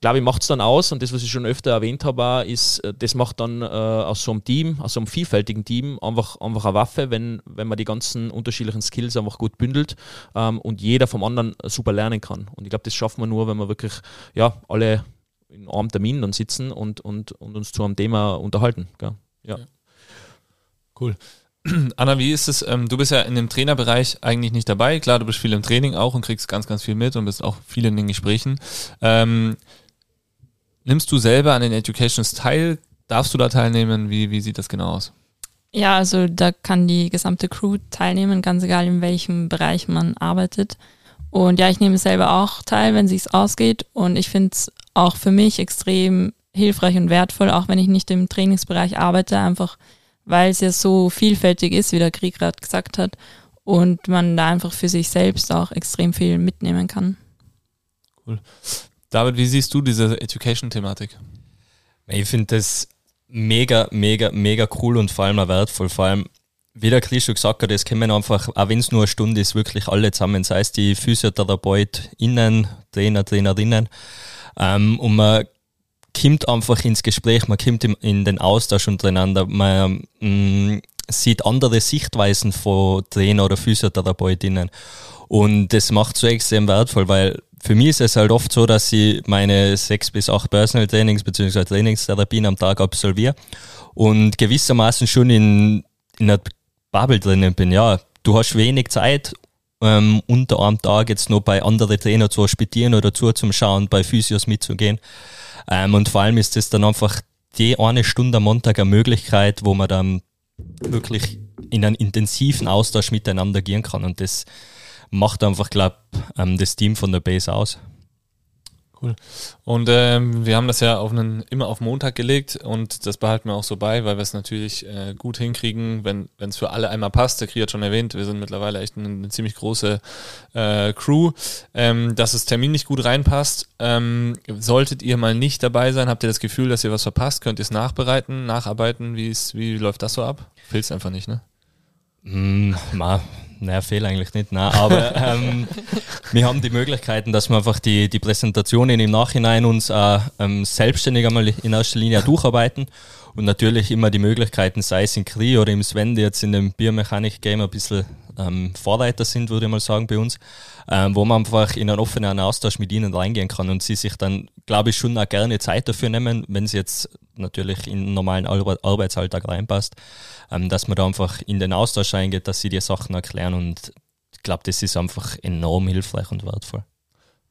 glaube ich, macht es dann aus und das, was ich schon öfter erwähnt habe, ist, äh, das macht dann äh, aus so einem Team, aus so einem vielfältigen Team einfach, einfach eine Waffe, wenn, wenn man die ganzen unterschiedlichen Skills einfach gut bündelt ähm, und jeder vom anderen super super lernen kann. Und ich glaube, das schaffen wir nur, wenn wir wirklich ja, alle in einem Termin dann sitzen und, und, und uns zu einem Thema unterhalten. Gell? Ja. ja. Cool. <clears throat> Anna, wie ist es? Ähm, du bist ja in dem Trainerbereich eigentlich nicht dabei. Klar, du bist viel im Training auch und kriegst ganz, ganz viel mit und bist auch viel in den Gesprächen. Ähm, nimmst du selber an den Educations teil? Darfst du da teilnehmen? Wie, wie sieht das genau aus? Ja, also da kann die gesamte Crew teilnehmen, ganz egal in welchem Bereich man arbeitet. Und ja, ich nehme selber auch teil, wenn sich's ausgeht. Und ich finde es auch für mich extrem hilfreich und wertvoll, auch wenn ich nicht im Trainingsbereich arbeite, einfach weil es ja so vielfältig ist, wie der Krieg gerade gesagt hat, und man da einfach für sich selbst auch extrem viel mitnehmen kann. Cool. David, wie siehst du diese Education-Thematik? Ich finde das mega, mega, mega cool und vor allem auch wertvoll. Vor allem, wie der Chris schon gesagt hat, es kommen einfach, auch wenn es nur eine Stunde ist, wirklich alle zusammen, sei es die PhysiotherapeutInnen, Trainer, Trainerinnen. Ähm, und man kommt einfach ins Gespräch, man kommt in den Austausch untereinander, man mh, mm, sieht andere Sichtweisen von Trainer oder PhysiotherapeutInnen. Und das macht so extrem wertvoll, weil für mich ist es halt oft so, dass ich meine sechs bis acht Personal Trainings bzw. Trainingstherapien am Tag absolviere und gewissermaßen schon in, in einer Bubble drinnen bin. Ja, du hast wenig Zeit, ähm, unter einem Tag jetzt noch bei anderen Trainer zu hospitieren oder zu zum Schauen, bei Physios mitzugehen. Ähm, und vor allem ist das dann einfach die eine Stunde am Montag eine Möglichkeit, wo man dann wirklich in einen intensiven Austausch miteinander gehen kann. Und das macht einfach, glaube ähm, das Team von der Base aus. Cool. Und ähm, wir haben das ja auf einen, immer auf Montag gelegt und das behalten wir auch so bei, weil wir es natürlich äh, gut hinkriegen, wenn es für alle einmal passt. Der Krieg hat schon erwähnt, wir sind mittlerweile echt eine, eine ziemlich große äh, Crew. Ähm, dass das Termin nicht gut reinpasst, ähm, solltet ihr mal nicht dabei sein, habt ihr das Gefühl, dass ihr was verpasst, könnt ihr es nachbereiten, nacharbeiten, wie, läuft das so ab? Filzt einfach nicht, ne? Mm, ma, naja, fehl eigentlich nicht, nein, aber <laughs> ähm, wir haben die Möglichkeiten, dass wir einfach die, die Präsentationen im Nachhinein uns äh, ähm, selbstständig einmal in erster Linie durcharbeiten und natürlich immer die Möglichkeiten, sei es in Kri oder im Sven, die jetzt in dem Biomechanik-Game ein bisschen ähm, Vorreiter sind, würde ich mal sagen, bei uns, ähm, wo man einfach in einen offenen Austausch mit ihnen reingehen kann und sie sich dann, glaube ich, schon auch gerne Zeit dafür nehmen, wenn sie jetzt natürlich in den normalen Arbeitsalltag reinpasst, ähm, dass man da einfach in den Austausch reingeht, dass sie die Sachen erklären und ich glaube, das ist einfach enorm hilfreich und wertvoll.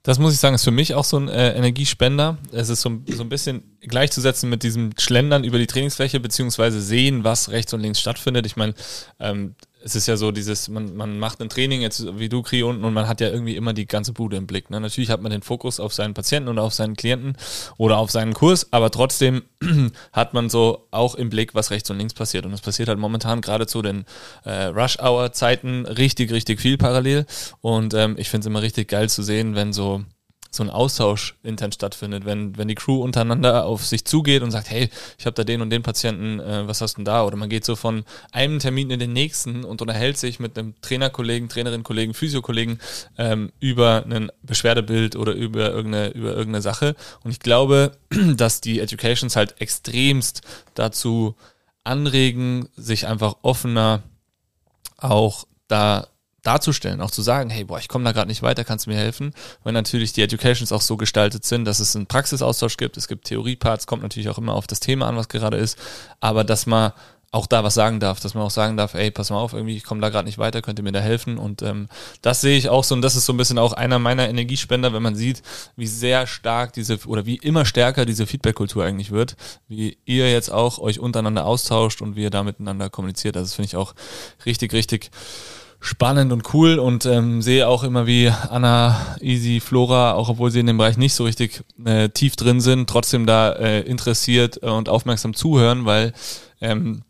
Das muss ich sagen, ist für mich auch so ein äh, Energiespender. Es ist so, so ein bisschen gleichzusetzen mit diesem Schlendern über die Trainingsfläche, beziehungsweise sehen, was rechts und links stattfindet. Ich meine, ähm, es ist ja so dieses, man, man macht ein Training jetzt wie du, Kri, unten und man hat ja irgendwie immer die ganze Bude im Blick. Ne? Natürlich hat man den Fokus auf seinen Patienten oder auf seinen Klienten oder auf seinen Kurs, aber trotzdem <clears throat> hat man so auch im Blick, was rechts und links passiert. Und es passiert halt momentan gerade zu den äh, Rush-Hour-Zeiten richtig, richtig viel parallel. Und ähm, ich finde es immer richtig geil zu sehen, wenn so so ein Austausch intern stattfindet, wenn, wenn die Crew untereinander auf sich zugeht und sagt, hey, ich habe da den und den Patienten, äh, was hast du denn da? Oder man geht so von einem Termin in den nächsten und unterhält sich mit einem Trainerkollegen, Trainerin-Kollegen, Physiokollegen ähm, über ein Beschwerdebild oder über irgendeine, über irgendeine Sache. Und ich glaube, <clears throat> dass die Educations halt extremst dazu anregen, sich einfach offener auch da darzustellen, auch zu sagen, hey, boah, ich komme da gerade nicht weiter, kannst du mir helfen? Weil natürlich die Educations auch so gestaltet sind, dass es einen Praxisaustausch gibt, es gibt Theorieparts, kommt natürlich auch immer auf das Thema an, was gerade ist, aber dass man auch da was sagen darf, dass man auch sagen darf, ey, pass mal auf, irgendwie, ich komme da gerade nicht weiter, könnt ihr mir da helfen? Und ähm, das sehe ich auch so und das ist so ein bisschen auch einer meiner Energiespender, wenn man sieht, wie sehr stark diese oder wie immer stärker diese Feedback-Kultur eigentlich wird, wie ihr jetzt auch euch untereinander austauscht und wie ihr da miteinander kommuniziert. Also das finde ich auch richtig, richtig spannend und cool und ähm, sehe auch immer, wie Anna, Easy, Flora, auch obwohl sie in dem Bereich nicht so richtig äh, tief drin sind, trotzdem da äh, interessiert äh, und aufmerksam zuhören, weil ähm,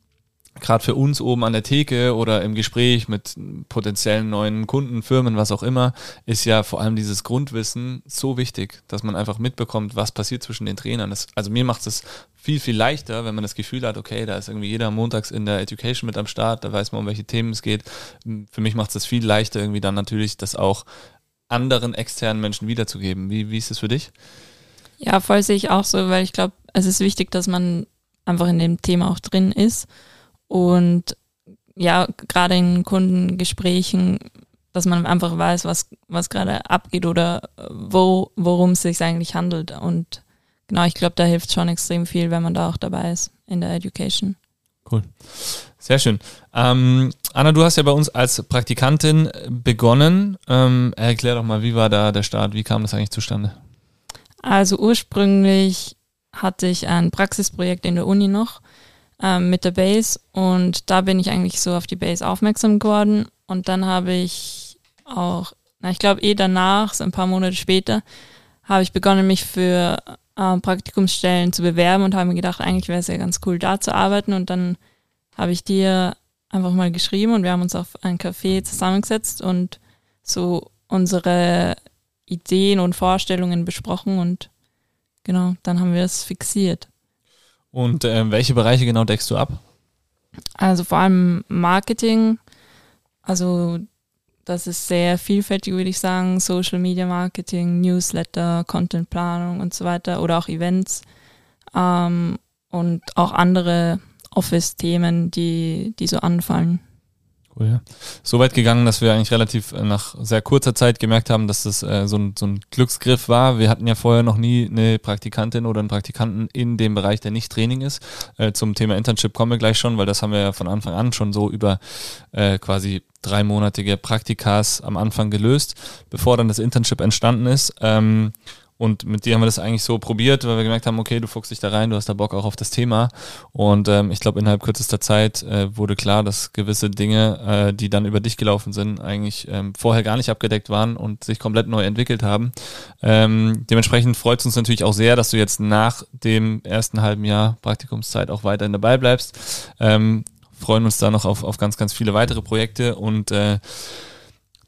gerade für uns oben an der Theke oder im Gespräch mit potenziellen neuen Kunden, Firmen, was auch immer, ist ja vor allem dieses Grundwissen so wichtig, dass man einfach mitbekommt, was passiert zwischen den Trainern. Das, also mir macht es viel, viel leichter, wenn man das Gefühl hat, okay, da ist irgendwie jeder montags in der Education mit am Start, da weiß man, um welche Themen es geht. Für mich macht es viel leichter, irgendwie dann natürlich das auch anderen externen Menschen wiederzugeben. Wie, wie ist es für dich? Ja, voll sehe ich auch so, weil ich glaube, es ist wichtig, dass man einfach in dem Thema auch drin ist und ja, gerade in Kundengesprächen, dass man einfach weiß, was, was gerade abgeht oder wo, worum es sich eigentlich handelt. Und genau, ich glaube, da hilft schon extrem viel, wenn man da auch dabei ist in der Education. Cool. Sehr schön. Ähm, Anna, du hast ja bei uns als Praktikantin begonnen. Ähm, erklär doch mal, wie war da der Start? Wie kam das eigentlich zustande? Also ursprünglich hatte ich ein Praxisprojekt in der Uni noch ähm, mit der Base und da bin ich eigentlich so auf die Base aufmerksam geworden und dann habe ich auch, na ich glaube eh danach, so ein paar Monate später, habe ich begonnen, mich für äh, Praktikumsstellen zu bewerben und habe mir gedacht, eigentlich wäre es ja ganz cool, da zu arbeiten und dann habe ich dir einfach mal geschrieben und wir haben uns auf ein Café zusammengesetzt und so unsere Ideen und Vorstellungen besprochen und genau, dann haben wir es fixiert. Und äh, welche Bereiche genau deckst du ab? Also vor allem Marketing. Also das ist sehr vielfältig, würde ich sagen. Social Media Marketing, Newsletter, Contentplanung und so weiter oder auch Events ähm, und auch andere Office-Themen, die, die so anfallen. Cool. So weit gegangen, dass wir eigentlich relativ äh, nach sehr kurzer Zeit gemerkt haben, dass das äh, so, ein, so ein Glücksgriff war. Wir hatten ja vorher noch nie eine Praktikantin oder einen Praktikanten in dem Bereich, der nicht Training ist. Äh, zum Thema Internship kommen wir gleich schon, weil das haben wir ja von Anfang an schon so über äh, quasi dreimonatige Praktikas am Anfang gelöst, bevor dann das Internship entstanden ist. Ähm, und mit dir haben wir das eigentlich so probiert, weil wir gemerkt haben, okay, du fuchst dich da rein, du hast da Bock auch auf das Thema. Und ähm, ich glaube, innerhalb kürzester Zeit äh, wurde klar, dass gewisse Dinge, äh, die dann über dich gelaufen sind, eigentlich ähm, vorher gar nicht abgedeckt waren und sich komplett neu entwickelt haben. Ähm, dementsprechend freut es uns natürlich auch sehr, dass du jetzt nach dem ersten halben Jahr Praktikumszeit auch weiterhin dabei bleibst. Ähm, freuen uns da noch auf, auf ganz, ganz viele weitere Projekte und äh,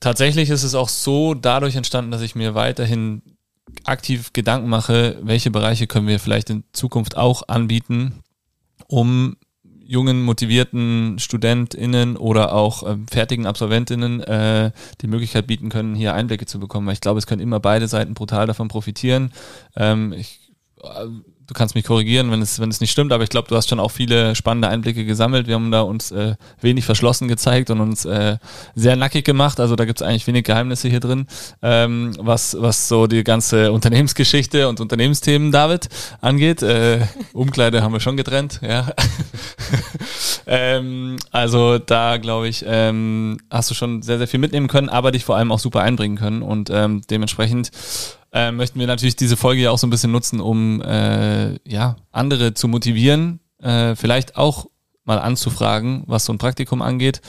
Tatsächlich ist es auch so dadurch entstanden, dass ich mir weiterhin aktiv Gedanken mache, welche Bereiche können wir vielleicht in Zukunft auch anbieten, um jungen, motivierten StudentInnen oder auch äh, fertigen AbsolventInnen äh, die Möglichkeit bieten können, hier Einblicke zu bekommen. Weil ich glaube, es können immer beide Seiten brutal davon profitieren. Ähm, ich äh, du kannst mich korrigieren, wenn es, wenn es nicht stimmt, aber ich glaube, du hast schon auch viele spannende Einblicke gesammelt. Wir haben da uns äh, wenig verschlossen gezeigt und uns äh, sehr nackig gemacht. Also da gibt es eigentlich wenig Geheimnisse hier drin, ähm, was, was so die ganze Unternehmensgeschichte und Unternehmensthemen, David, angeht. Äh, Umkleide haben wir schon getrennt, ja. <laughs> ähm, also da, glaube ich, ähm, hast du schon sehr, sehr viel mitnehmen können, aber dich vor allem auch super einbringen können und ähm, dementsprechend äh, möchten wir natürlich diese Folge ja auch so ein bisschen nutzen, um äh, ja, andere zu motivieren, äh, vielleicht auch mal anzufragen, was so ein Praktikum angeht.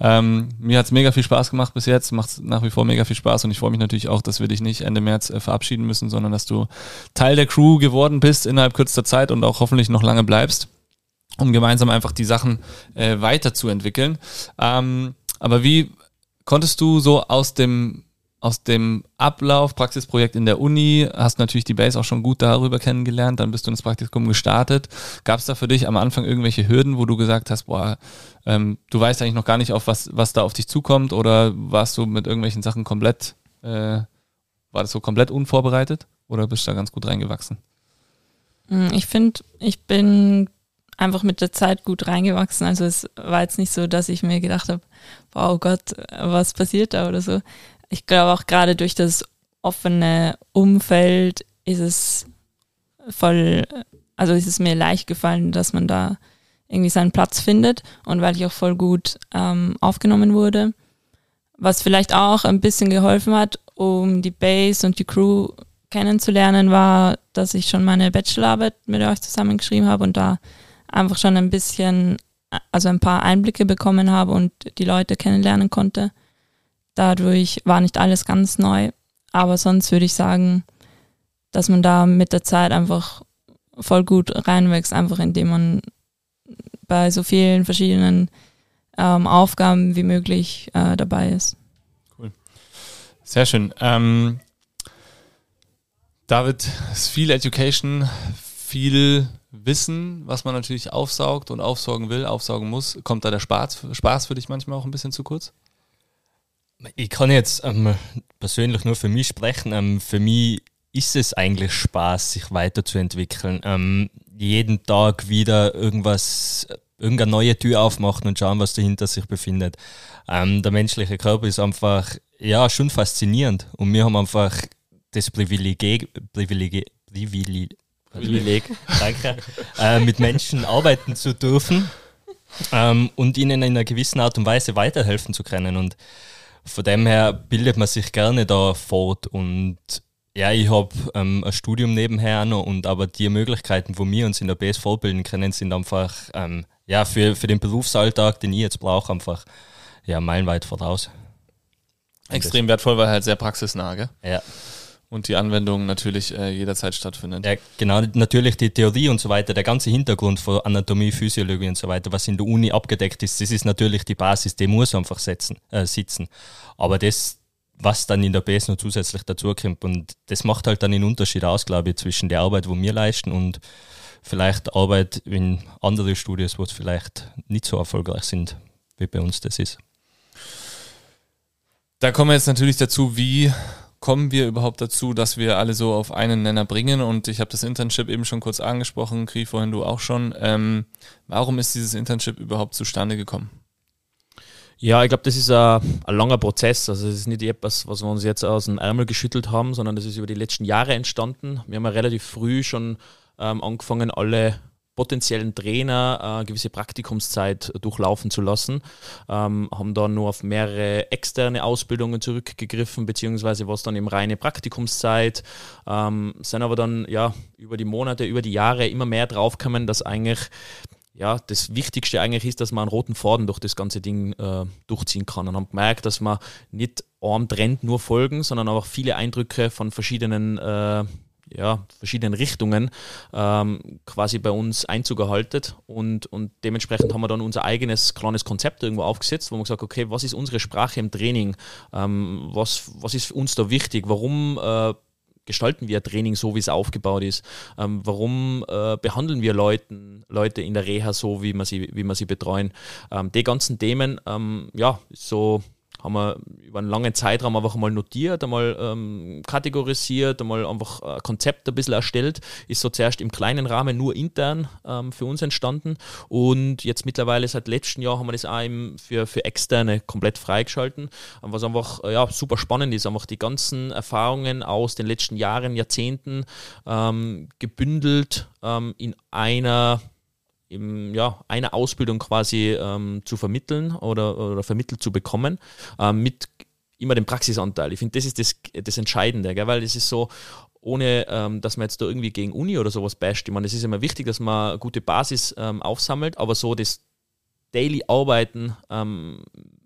Ähm, mir hat's mega viel Spaß gemacht bis jetzt, macht nach wie vor mega viel Spaß und ich freue mich natürlich auch, dass wir dich nicht Ende März äh, verabschieden müssen, sondern dass du Teil der Crew geworden bist innerhalb kürzester Zeit und auch hoffentlich noch lange bleibst, um gemeinsam einfach die Sachen äh, weiterzuentwickeln. Ähm, aber wie konntest du so aus dem aus dem Ablauf, Praxisprojekt in der Uni, hast natürlich die Base auch schon gut darüber kennengelernt, dann bist du ins Praktikum gestartet. Gab es da für dich am Anfang irgendwelche Hürden, wo du gesagt hast, boah, ähm, du weißt eigentlich noch gar nicht, auf was, was da auf dich zukommt oder warst du mit irgendwelchen Sachen komplett, äh, war das so komplett unvorbereitet oder bist du da ganz gut reingewachsen? Hm, ich finde, ich bin einfach mit der Zeit gut reingewachsen. Also es war jetzt nicht so, dass ich mir gedacht habe, wow Gott, was passiert da oder so ich glaube auch gerade durch das offene Umfeld ist es voll, also ist es mir leicht gefallen, dass man da irgendwie seinen Platz findet und weil ich auch voll gut ähm, aufgenommen wurde. Was vielleicht auch ein bisschen geholfen hat, um die Base und die Crew kennenzulernen, war, dass ich schon meine Bachelorarbeit mit euch zusammengeschrieben habe und da einfach schon ein bisschen, also ein paar Einblicke bekommen habe und die Leute kennenlernen konnte. Dadurch war nicht alles ganz neu, aber sonst würde ich sagen, dass man da mit der Zeit einfach voll gut reinwächst, einfach indem man bei so vielen verschiedenen ähm, Aufgaben wie möglich äh, dabei ist. Cool. Sehr schön. Ähm, David, es ist viel Education, viel Wissen, was man natürlich aufsaugt und aufsaugen will, aufsaugen muss. Kommt da der Spaß, Spaß für dich manchmal auch ein bisschen zu kurz? Ich kann jetzt ähm, persönlich nur für mich sprechen. Ähm, für mich ist es eigentlich Spaß, sich weiterzuentwickeln. Ähm, jeden Tag wieder irgendwas, irgendeine neue Tür aufmachen und schauen, was dahinter sich befindet. Ähm, der menschliche Körper ist einfach, ja, schon faszinierend. Und wir haben einfach das Privileg, Privileg, Privileg, Privileg danke, äh, mit Menschen arbeiten zu dürfen ähm, und ihnen in einer gewissen Art und Weise weiterhelfen zu können. Und von dem her bildet man sich gerne da fort und ja, ich habe ähm, ein Studium nebenher noch und aber die Möglichkeiten, wo wir uns in der BS vorbilden können, sind einfach ähm, ja, für, für den Berufsalltag, den ich jetzt brauche, einfach ja, meilenweit voraus. Extrem wertvoll, weil halt sehr praxisnah, gell? Ja. Und die Anwendung natürlich äh, jederzeit stattfindet. Ja, genau, natürlich die Theorie und so weiter, der ganze Hintergrund von Anatomie, Physiologie und so weiter, was in der Uni abgedeckt ist, das ist natürlich die Basis, die muss einfach setzen, äh, sitzen. Aber das, was dann in der BS noch zusätzlich dazukommt. Und das macht halt dann den Unterschied aus, glaube ich, zwischen der Arbeit, wo wir leisten und vielleicht Arbeit in andere Studios, wo es vielleicht nicht so erfolgreich sind, wie bei uns das ist. Da kommen wir jetzt natürlich dazu, wie kommen wir überhaupt dazu, dass wir alle so auf einen Nenner bringen? Und ich habe das Internship eben schon kurz angesprochen, Kri, vorhin du auch schon. Ähm, warum ist dieses Internship überhaupt zustande gekommen? Ja, ich glaube, das ist ein, ein, langer Prozess. Also es ist nicht etwas, was wir uns jetzt aus dem Ärmel geschüttelt haben, sondern das ist über die letzten Jahre entstanden. Wir haben ja relativ früh schon ähm, angefangen, alle potenziellen Trainer äh, gewisse Praktikumszeit durchlaufen zu lassen, ähm, haben dann nur auf mehrere externe Ausbildungen zurückgegriffen, beziehungsweise was dann eben reine Praktikumszeit, ähm, sind aber dann ja über die Monate, über die Jahre immer mehr draufgekommen, dass eigentlich ja, das Wichtigste eigentlich ist, dass man einen roten Faden durch das ganze Ding äh, durchziehen kann und haben gemerkt, dass man nicht einem Trend nur folgen, sondern auch viele Eindrücke von verschiedenen äh, ja, verschiedenen Richtungen ähm, quasi bei uns Einzug erhalten und, und dementsprechend haben wir dann unser eigenes kleines Konzept irgendwo aufgesetzt, wo wir gesagt okay, was ist unsere Sprache im Training, ähm, was, was ist uns da wichtig, warum äh, gestalten wir Training so, wie es aufgebaut ist? Ähm, warum äh, behandeln wir Leuten, Leute in der Reha so, wie wir sie, wie wir sie betreuen? Ähm, die ganzen Themen, ähm, ja, so haben wir über einen langen Zeitraum einfach mal notiert, einmal ähm, kategorisiert, einmal einfach ein Konzept ein bisschen erstellt. Ist so zuerst im kleinen Rahmen nur intern ähm, für uns entstanden und jetzt mittlerweile seit letztem Jahr haben wir das auch für, für Externe komplett freigeschalten, was einfach äh, ja, super spannend ist, einfach die ganzen Erfahrungen aus den letzten Jahren, Jahrzehnten ähm, gebündelt ähm, in einer im, ja, eine Ausbildung quasi ähm, zu vermitteln oder, oder vermittelt zu bekommen, ähm, mit immer dem Praxisanteil. Ich finde, das ist das, das Entscheidende, gell? weil es ist so, ohne ähm, dass man jetzt da irgendwie gegen Uni oder sowas basht. Ich meine, es ist immer wichtig, dass man gute Basis ähm, aufsammelt, aber so das Daily Arbeiten ähm,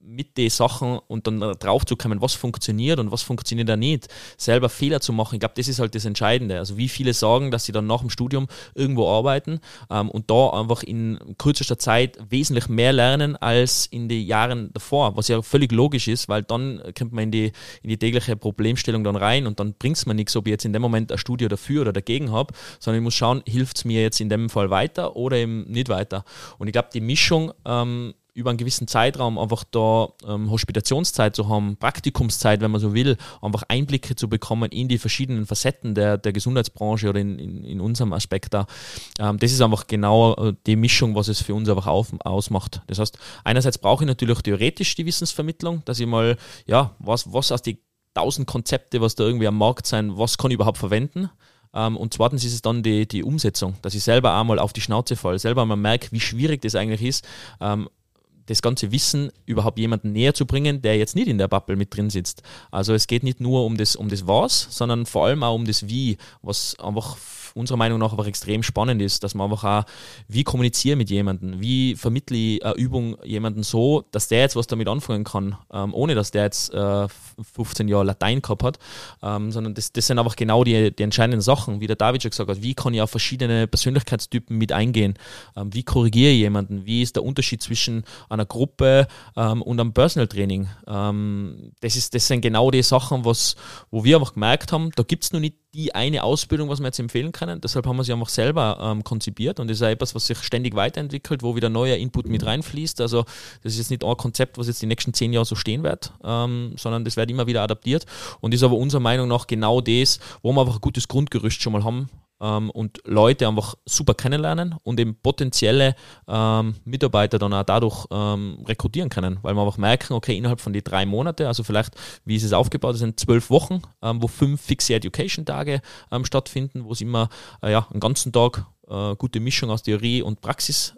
mit den Sachen und dann drauf zu kommen, was funktioniert und was funktioniert da nicht, selber Fehler zu machen, ich glaube, das ist halt das Entscheidende. Also wie viele sagen, dass sie dann nach dem Studium irgendwo arbeiten ähm, und da einfach in kürzester Zeit wesentlich mehr lernen als in den Jahren davor, was ja völlig logisch ist, weil dann kommt man in die, in die tägliche Problemstellung dann rein und dann bringt es mir nichts, ob ich jetzt in dem Moment ein Studio dafür oder dagegen habe, sondern ich muss schauen, hilft es mir jetzt in dem Fall weiter oder eben nicht weiter. Und ich glaube, die Mischung ähm, über einen gewissen Zeitraum einfach da ähm, Hospitationszeit zu haben, Praktikumszeit, wenn man so will, einfach Einblicke zu bekommen in die verschiedenen Facetten der, der Gesundheitsbranche oder in, in, in unserem Aspekt da. Ähm, das ist einfach genau äh, die Mischung, was es für uns einfach auf, ausmacht. Das heißt, einerseits brauche ich natürlich theoretisch die Wissensvermittlung, dass ich mal, ja, was, was aus die tausend Konzepte, was da irgendwie am Markt sein, was kann ich überhaupt verwenden? Ähm, und zweitens ist es dann die, die Umsetzung, dass ich selber einmal auf die Schnauze falle, selber einmal merke, wie schwierig das eigentlich ist, ähm, das ganze Wissen überhaupt jemanden näher zu bringen, der jetzt nicht in der Bubble mit drin sitzt. Also es geht nicht nur um das, um das Was, sondern vor allem auch um das Wie, was einfach unserer Meinung nach aber extrem spannend ist, dass man einfach auch, wie kommuniziere mit jemandem, wie vermittle ich eine Übung jemanden so, dass der jetzt was damit anfangen kann, ähm, ohne dass der jetzt äh, 15 Jahre Latein gehabt hat, ähm, sondern das, das sind einfach genau die, die entscheidenden Sachen, wie der David schon gesagt hat, wie kann ich auf verschiedene Persönlichkeitstypen mit eingehen, ähm, wie korrigiere ich jemanden, wie ist der Unterschied zwischen einer Gruppe ähm, und einem Personal Training. Ähm, das, ist, das sind genau die Sachen, was, wo wir einfach gemerkt haben, da gibt es noch nicht die eine Ausbildung, was wir jetzt empfehlen können. Deshalb haben wir sie einfach selber ähm, konzipiert und das ist auch etwas, was sich ständig weiterentwickelt, wo wieder neuer Input mit reinfließt. Also das ist jetzt nicht ein Konzept, was jetzt die nächsten zehn Jahre so stehen wird, ähm, sondern das wird immer wieder adaptiert und ist aber unserer Meinung nach genau das, wo wir einfach ein gutes Grundgerüst schon mal haben, ähm, und Leute einfach super kennenlernen und eben potenzielle ähm, Mitarbeiter dann auch dadurch ähm, rekrutieren können, weil wir einfach merken, okay, innerhalb von den drei Monate, also vielleicht, wie ist es aufgebaut, das sind zwölf Wochen, ähm, wo fünf fixe Education-Tage ähm, stattfinden, wo es immer äh, ja, einen ganzen Tag äh, gute Mischung aus Theorie und Praxis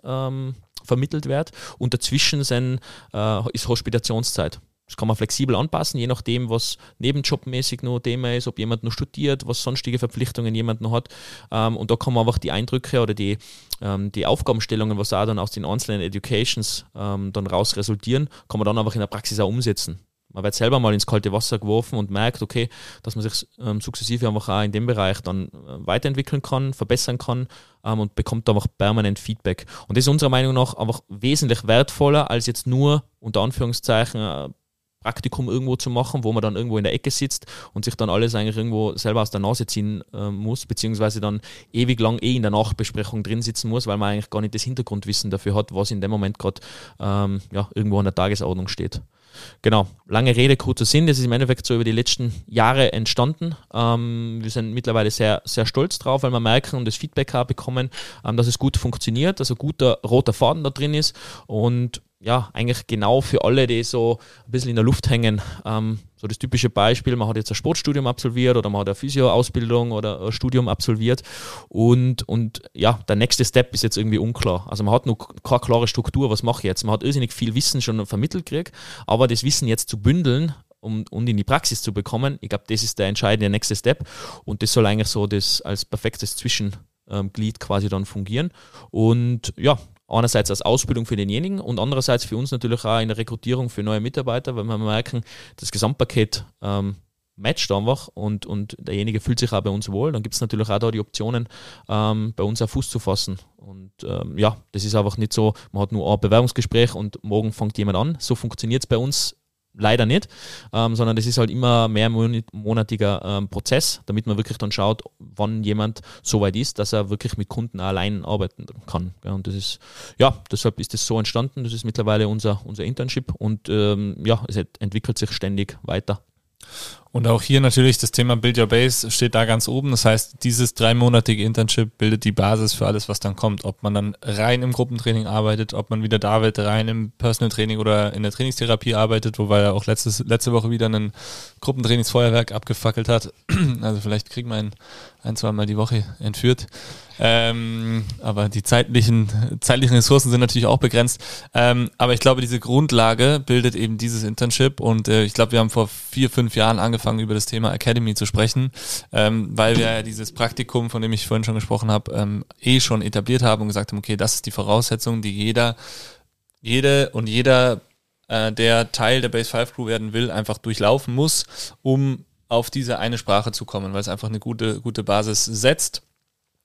vermittelt wird. Und dazwischen sind, äh, ist Hospitationszeit. Das kann man flexibel anpassen, je nachdem, was nebenjobmäßig noch Thema ist, ob jemand noch studiert, was sonstige Verpflichtungen jemand noch hat. Ähm, und da kann man einfach die Eindrücke oder die, ähm, die Aufgabenstellungen, was auch dann aus den einzelnen Educations ähm, dann raus resultieren, kann man dann einfach in der Praxis auch umsetzen. Man wird selber mal ins kalte Wasser geworfen und merkt, okay, dass man sich sukzessive einfach auch in dem Bereich dann äh, weiterentwickeln kann, verbessern kann und bekommt einfach permanent Feedback. Und das ist unserer Meinung nach einfach wesentlich wertvoller als jetzt nur unter Anführungszeichen äh, Praktikum irgendwo zu machen, wo man dann irgendwo in der Ecke sitzt und sich dann alles eigentlich irgendwo selber aus der Nase ziehen äh, muss, beziehungsweise dann ewig lang eh in der Nachbesprechung drin sitzen muss, weil man eigentlich gar nicht das Hintergrundwissen dafür hat, was in dem Moment gerade ähm, ja, irgendwo an der Tagesordnung steht. Genau, lange Rede, kurzer Sinn. Das ist im Endeffekt so über die letzten Jahre entstanden. Ähm, wir sind mittlerweile sehr, sehr stolz drauf, weil wir merken und das Feedback auch bekommen, ähm, dass es gut funktioniert, dass ein guter roter Faden da drin ist und ja, eigentlich genau für alle, die so ein bisschen in der Luft hängen. Ähm, so das typische Beispiel, man hat jetzt ein Sportstudium absolviert oder man hat eine Physio-Ausbildung oder ein Studium absolviert und, und ja, der nächste Step ist jetzt irgendwie unklar. Also man hat noch keine klare Struktur, was mache ich jetzt? Man hat irrsinnig viel Wissen schon vermittelt gekriegt, aber das Wissen jetzt zu bündeln um, und in die Praxis zu bekommen, ich glaube, das ist der entscheidende nächste Step und das soll eigentlich so das als perfektes Zwischenglied quasi dann fungieren. Und ja, einerseits als Ausbildung für denjenigen und andererseits für uns natürlich auch in der Rekrutierung für neue Mitarbeiter, weil wir merken, das Gesamtpaket ähm, matcht einfach und, und derjenige fühlt sich auch bei uns wohl. Dann gibt es natürlich auch da die Optionen, ähm, bei uns auf Fuß zu fassen. Und ähm, ja, das ist einfach nicht so, man hat nur ein Bewerbungsgespräch und morgen fängt jemand an. So funktioniert es bei uns leider nicht, ähm, sondern das ist halt immer mehrmonatiger ähm, Prozess, damit man wirklich dann schaut, wann jemand so weit ist, dass er wirklich mit Kunden allein arbeiten kann. Ja, und das ist, ja, deshalb ist das so entstanden. Das ist mittlerweile unser, unser Internship und ähm, ja, es entwickelt sich ständig weiter. Und auch hier natürlich das Thema Build Your Base steht da ganz oben. Das heißt, dieses dreimonatige Internship bildet die Basis für alles, was dann kommt. Ob man dann rein im Gruppentraining arbeitet, ob man wieder David rein im Personal Training oder in der Trainingstherapie arbeitet, wobei er auch letztes, letzte Woche wieder ein Gruppentrainingsfeuerwerk abgefackelt hat. <clears throat> Also vielleicht kriegt man ein, zwei Mal die Woche entführt. Ähm, aber die zeitlichen, zeitlichen Ressourcen sind natürlich auch begrenzt. Ähm, aber ich glaube, diese Grundlage bildet eben dieses Internship und äh, ich glaube, wir haben vor vier, fünf Jahren angefangen, über das Thema Academy zu sprechen, ähm, weil wir ja dieses Praktikum, von dem ich vorhin schon gesprochen habe, ähm, eh schon etabliert haben und gesagt haben, okay, das ist die Voraussetzung, die jeder, jede und jeder, äh, der Teil der Base 5 Crew werden will, einfach durchlaufen muss, um auf diese eine Sprache zu kommen, weil es einfach eine gute, gute Basis setzt.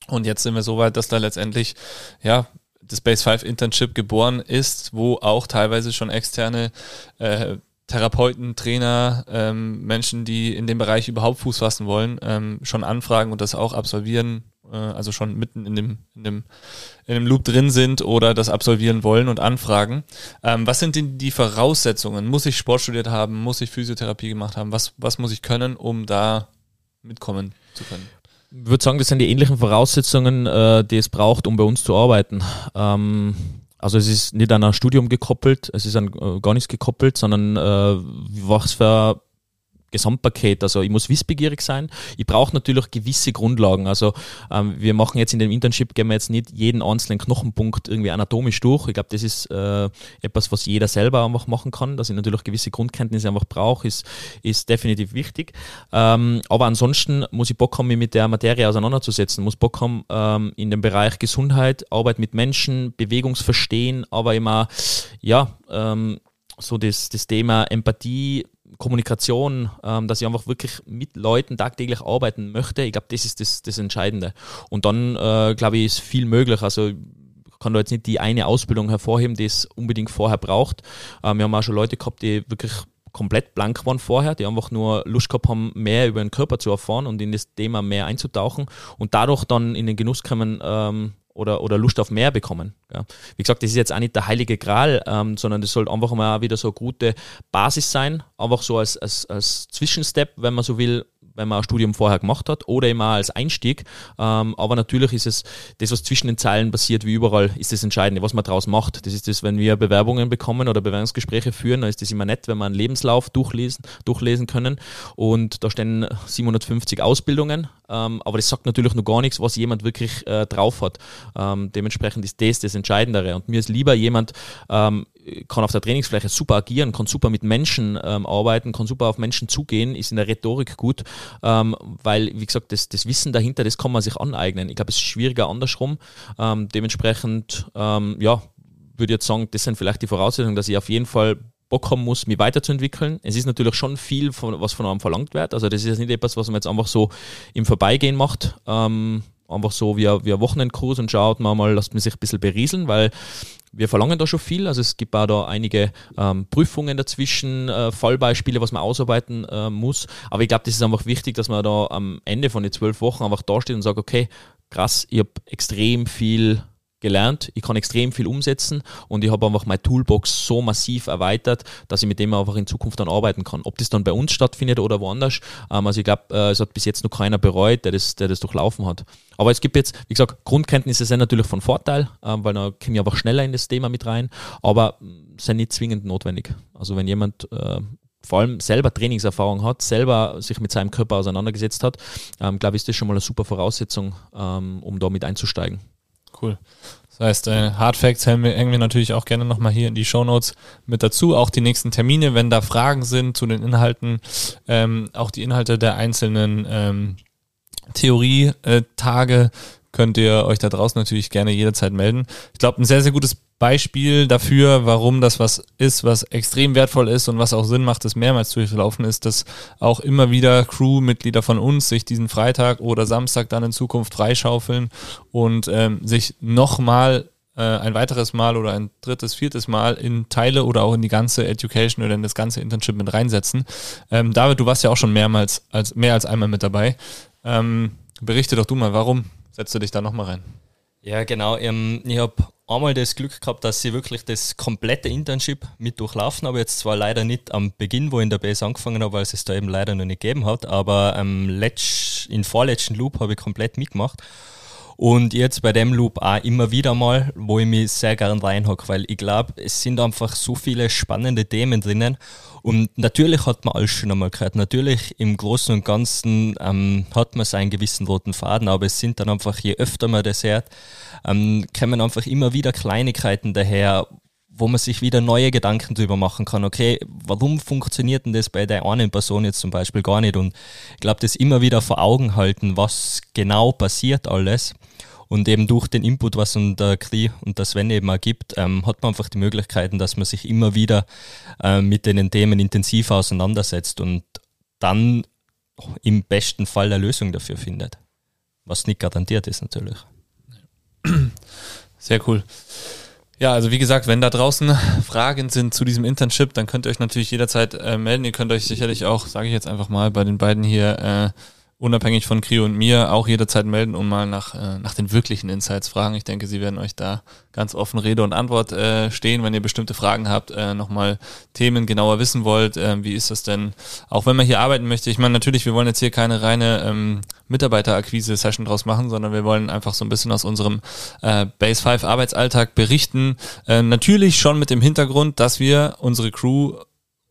Und jetzt sind wir so weit, dass da letztendlich, ja, das Base 5 Internship geboren ist, wo auch teilweise schon externe äh, Therapeuten, Trainer, ähm, Menschen, die in dem Bereich überhaupt Fuß fassen wollen, ähm, schon anfragen und das auch absolvieren, äh, also schon mitten in dem, in dem, in dem Loop drin sind oder das absolvieren wollen und anfragen. Ähm, was sind denn die Voraussetzungen? Muss ich Sport studiert haben? Muss ich Physiotherapie gemacht haben? Was, was muss ich können, um da mitkommen zu können? Ich würde sagen, das sind die ähnlichen Voraussetzungen, äh, die es braucht, um bei uns zu arbeiten. Ähm, also es ist nicht an ein Studium gekoppelt, es ist an äh, gar nichts gekoppelt, sondern äh, was für Gesamtpaket. Also ich muss wissbegierig sein. Ich brauche natürlich gewisse Grundlagen. Also ähm, wir machen jetzt in dem Internship, gehen wir jetzt nicht jeden einzelnen Knochenpunkt irgendwie anatomisch durch. Ich glaube, das ist äh, etwas, was jeder selber einfach machen kann. Dass ich natürlich gewisse Grundkenntnisse einfach brauche, ist, ist definitiv wichtig. Ähm, aber ansonsten muss ich Bock haben, mich mit der Materie auseinanderzusetzen. Muss Bock haben ähm, in dem Bereich Gesundheit, Arbeit mit Menschen, Bewegungsverstehen, aber immer, ja, ähm, so das, das Thema Empathie, Kommunikation, ähm, dass ich einfach wirklich mit Leuten tagtäglich arbeiten möchte. Ich glaube, das ist das, das Entscheidende. Und dann, äh, glaube ich, ist viel möglich. Also ich kann da jetzt nicht die eine Ausbildung hervorheben, die es unbedingt vorher braucht. Ähm, wir haben auch schon Leute gehabt, die wirklich komplett blank waren vorher, die einfach nur Lust gehabt haben, mehr über den Körper zu erfahren und in das Thema mehr einzutauchen und dadurch dann in den Genuss kommen, ähm, oder, oder Lust auf mehr bekommen. Ja. Wie gesagt, das ist jetzt auch nicht der heilige Gral, ähm, sondern das soll einfach mal wieder so eine gute Basis sein, einfach so als, als, als Zwischenstep, wenn man so will, wenn man ein Studium vorher gemacht hat oder immer als Einstieg. Ähm, aber natürlich ist es das, was zwischen den Zeilen passiert, wie überall, ist das Entscheidende, was man daraus macht. Das ist das, wenn wir Bewerbungen bekommen oder Bewerbungsgespräche führen, dann ist das immer nett, wenn wir einen Lebenslauf durchlesen, durchlesen können. Und da stehen 750 Ausbildungen, ähm, aber das sagt natürlich noch gar nichts, was jemand wirklich äh, drauf hat. Ähm, dementsprechend ist das das Entscheidendere. Und mir ist lieber jemand, ähm, kann auf der Trainingsfläche super agieren, kann super mit Menschen ähm, arbeiten, kann super auf Menschen zugehen, ist in der Rhetorik gut, ähm, weil, wie gesagt, das, das Wissen dahinter, das kann man sich aneignen. Ich glaube, es ist schwieriger andersrum. Ähm, dementsprechend, ähm, ja, würde ich jetzt sagen, das sind vielleicht die Voraussetzungen, dass ich auf jeden Fall Bock haben muss, mich weiterzuentwickeln. Es ist natürlich schon viel, von, was von einem verlangt wird. Also das ist jetzt nicht etwas, was man jetzt einfach so im Vorbeigehen macht. Ähm, einfach so wie ein, wie ein Wochenendkurs und schaut man mal, lasst man sich ein bisschen berieseln, weil wir verlangen da schon viel. Also es gibt auch da einige ähm, Prüfungen dazwischen, äh, Fallbeispiele, was man ausarbeiten äh, muss. Aber ich glaube, das ist einfach wichtig, dass man da am Ende von den zwölf Wochen einfach dasteht und sagt, okay, krass, ich habe extrem viel gelernt, ich kann extrem viel umsetzen und ich habe einfach meine Toolbox so massiv erweitert, dass ich mit dem einfach in Zukunft dann arbeiten kann. Ob das dann bei uns stattfindet oder woanders, ähm, also ich glaube, äh, es hat bis jetzt noch keiner bereut, der das, der das durchlaufen hat. Aber es gibt jetzt, wie gesagt, Grundkenntnisse sind natürlich von Vorteil, ähm, weil da komme ich einfach schneller in das Thema mit rein, aber sind nicht zwingend notwendig. Also wenn jemand äh, vor allem selber Trainingserfahrung hat, selber sich mit seinem Körper auseinandergesetzt hat, ähm, glaube ich, ist das schon mal eine super Voraussetzung, ähm, um da mit einzusteigen. Cool. Das heißt, äh, Hard Facts hängen wir, hängen wir natürlich auch gerne nochmal hier in die Show Notes mit dazu. Auch die nächsten Termine, wenn da Fragen sind zu den Inhalten, ähm, auch die Inhalte der einzelnen ähm, Theorie-Tage könnt ihr euch da draußen natürlich gerne jederzeit melden. Ich glaube, ein sehr, sehr gutes Beispiel dafür, warum das was ist, was extrem wertvoll ist und was auch Sinn macht, es mehrmals durchlaufen ist, dass auch immer wieder Crewmitglieder von uns sich diesen Freitag oder Samstag dann in Zukunft freischaufeln und ähm, sich nochmal äh, ein weiteres Mal oder ein drittes, viertes Mal in Teile oder auch in die ganze Education oder in das ganze Internship mit reinsetzen. Ähm, David, du warst ja auch schon mehrmals, als, mehr als einmal mit dabei. Ähm, berichte doch du mal, warum setzt du dich da nochmal rein? Ja, genau. Ich habe einmal das Glück gehabt, dass ich wirklich das komplette Internship mit durchlaufen habe. Jetzt zwar leider nicht am Beginn, wo ich in der Base angefangen habe, weil es es da eben leider noch nicht gegeben hat, aber ähm, in vorletzten Loop habe ich komplett mitgemacht. Und jetzt bei dem Loop auch immer wieder mal, wo ich mich sehr gern reinhocke, weil ich glaube, es sind einfach so viele spannende Themen drinnen. Und natürlich hat man alles schon einmal gehört. Natürlich im Großen und Ganzen ähm, hat man seinen gewissen roten Faden, aber es sind dann einfach, je öfter man das hört, ähm, kommen einfach immer wieder Kleinigkeiten daher, wo man sich wieder neue Gedanken drüber machen kann. Okay, warum funktioniert denn das bei der einen Person jetzt zum Beispiel gar nicht? Und ich glaube, das immer wieder vor Augen halten, was genau passiert alles. Und eben durch den Input, was uns der Kri und der Sven eben auch gibt, ähm, hat man einfach die Möglichkeiten, dass man sich immer wieder äh, mit den Themen intensiv auseinandersetzt und dann im besten Fall eine Lösung dafür findet. Was nicht garantiert ist natürlich. Sehr cool. Ja, also wie gesagt, wenn da draußen Fragen sind zu diesem Internship, dann könnt ihr euch natürlich jederzeit äh, melden. Ihr könnt euch sicherlich auch, sage ich jetzt einfach mal, bei den beiden hier äh, unabhängig von Krio und mir auch jederzeit melden und mal nach, äh, nach den wirklichen Insights fragen. Ich denke, sie werden euch da ganz offen Rede und Antwort äh, stehen, wenn ihr bestimmte Fragen habt, äh, nochmal Themen genauer wissen wollt. Äh, wie ist das denn, auch wenn man hier arbeiten möchte? Ich meine, natürlich, wir wollen jetzt hier keine reine ähm, Mitarbeiterakquise-Session draus machen, sondern wir wollen einfach so ein bisschen aus unserem äh, Base 5 Arbeitsalltag berichten. Äh, natürlich schon mit dem Hintergrund, dass wir unsere Crew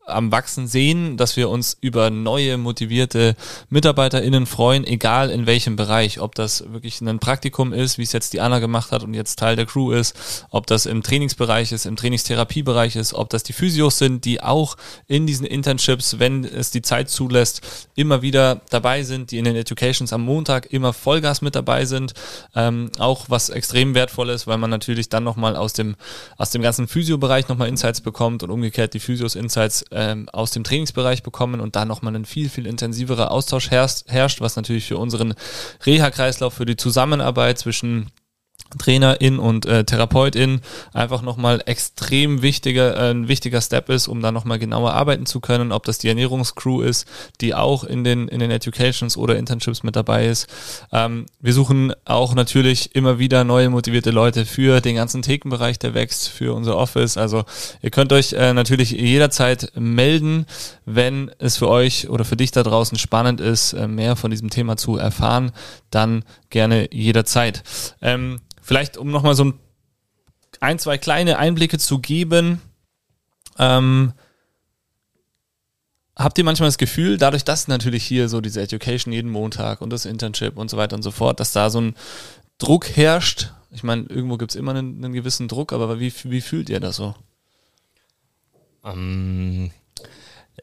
am Wachsen sehen, dass wir uns über neue, motivierte MitarbeiterInnen freuen, egal in welchem Bereich. Ob das wirklich ein Praktikum ist, wie es jetzt die Anna gemacht hat und jetzt Teil der Crew ist, ob das im Trainingsbereich ist, im Trainingstherapiebereich ist, ob das die Physios sind, die auch in diesen Internships, wenn es die Zeit zulässt, immer wieder dabei sind, die in den Educations am Montag immer Vollgas mit dabei sind. Ähm, auch was extrem wertvoll ist, weil man natürlich dann nochmal aus dem, aus dem ganzen Physio-Bereich nochmal Insights bekommt und umgekehrt die Physios Insights ähm, aus dem Trainingsbereich bekommen und da nochmal ein viel, viel intensiverer Austausch herrscht, herrscht, was natürlich für unseren Reha-Kreislauf, für die Zusammenarbeit zwischen Trainerin und äh, Therapeutin einfach nochmal extrem wichtiger, äh, ein wichtiger Step ist, um da nochmal genauer arbeiten zu können, ob das die Ernährungscrew ist, die auch in den, in den Educations oder Internships mit dabei ist. Ähm, wir suchen auch natürlich immer wieder neue motivierte Leute für den ganzen Thekenbereich, der wächst, für unser Office. Also ihr könnt euch äh, natürlich jederzeit melden, wenn es für euch oder für dich da draußen spannend ist, äh, mehr von diesem Thema zu erfahren, dann gerne jederzeit. Ähm, Vielleicht, um nochmal so ein, zwei kleine Einblicke zu geben, ähm, habt ihr manchmal das Gefühl, dadurch, dass natürlich hier so diese Education jeden Montag und das Internship und so weiter und so fort, dass da so ein Druck herrscht? Ich meine, irgendwo gibt es immer einen, einen, gewissen Druck, aber wie, wie fühlt ihr das so? Ähm,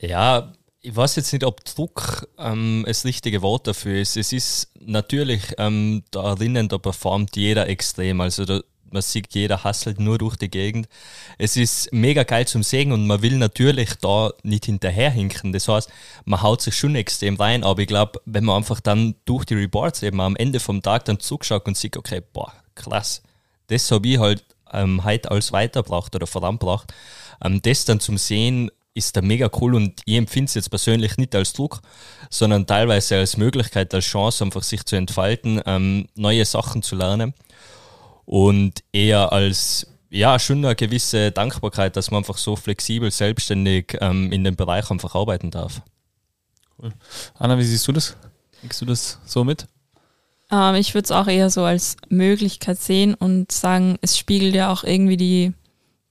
ja, ich weiß jetzt nicht, ob Druck ähm, das richtige Wort dafür ist. Es ist natürlich, ähm, da drinnen, da performt jeder extrem. Also da, man sieht, jeder hasselt nur durch die Gegend. Es ist mega geil zum Sehen und man will natürlich da nicht hinterherhinken. Das heißt, man haut sich schon extrem rein, aber ich glaube, wenn man einfach dann durch die Reports eben am Ende vom Tag dann zugeschaut und sieht, okay, boah, krass, das habe ich halt ähm, heute als weitergebracht oder vorangebracht. Ähm, das dann zum Sehen, ist da mega cool und ich empfinde es jetzt persönlich nicht als Druck, sondern teilweise als Möglichkeit, als Chance, einfach sich zu entfalten, ähm, neue Sachen zu lernen und eher als ja, schon eine gewisse Dankbarkeit, dass man einfach so flexibel, selbstständig ähm, in dem Bereich einfach arbeiten darf. Cool. Anna, wie siehst du das? Kriegst du das so mit? Ähm, ich würde es auch eher so als Möglichkeit sehen und sagen, es spiegelt ja auch irgendwie die,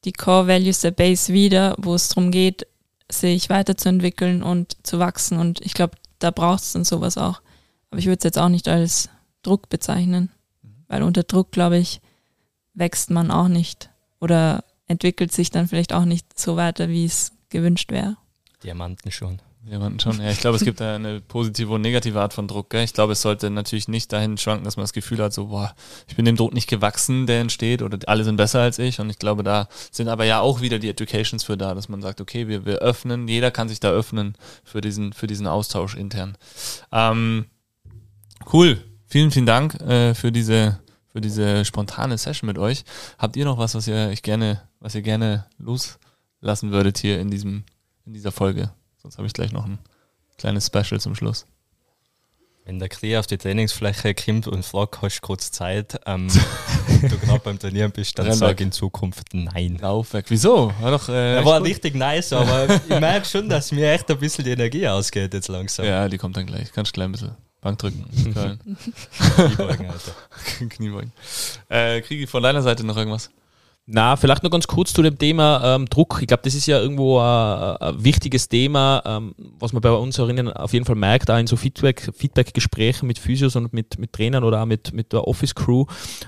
die Core Values der Base wieder, wo es darum geht, sich weiterzuentwickeln und zu wachsen. Und ich glaube, da braucht es dann sowas auch. Aber ich würde es jetzt auch nicht als Druck bezeichnen, weil unter Druck, glaube ich, wächst man auch nicht oder entwickelt sich dann vielleicht auch nicht so weiter, wie es gewünscht wäre. Diamanten schon. Jemanden schon. Ja, ich glaube, es gibt da eine positive und negative Art von Druck. Gell? Ich glaube, es sollte natürlich nicht dahin schwanken, dass man das Gefühl hat, so, boah, ich bin dem Druck nicht gewachsen, der entsteht, oder alle sind besser als ich. Und ich glaube, da sind aber ja auch wieder die Educations für da, dass man sagt, okay, wir, wir öffnen, jeder kann sich da öffnen für diesen, für diesen Austausch intern. Ähm, cool. Vielen, vielen Dank äh, für diese für diese spontane Session mit euch. Habt ihr noch was, was ihr euch gerne, was ihr gerne loslassen würdet hier in diesem, in dieser Folge? Sonst habe ich gleich noch ein kleines Special zum Schluss. Wenn der Krieg auf die Trainingsfläche kommt und fragt, hast du kurz Zeit, ähm, <laughs> du gerade beim Trainieren bist, dann sag in Zukunft nein. Laufwerk. Wieso? War doch. Äh, er war gut. richtig nice, aber ich merke schon, dass mir echt ein bisschen die Energie ausgeht jetzt langsam. Ja, die kommt dann gleich. Kannst du gleich ein bisschen Bank drücken. <laughs> Kniebeugen, Alter. Kniebeugen. <laughs> Äh, kriege ich von deiner Seite noch irgendwas? Na, vielleicht noch ganz kurz zu dem Thema ähm, Druck. Ich glaube, das ist ja irgendwo äh, ein wichtiges Thema, ähm, was man bei uns Hörerinnen auf jeden Fall merkt, auch in so Feedback, Feedback-Gesprächen mit Physios und mit, mit Trainern oder auch mit, mit der Office-Crew,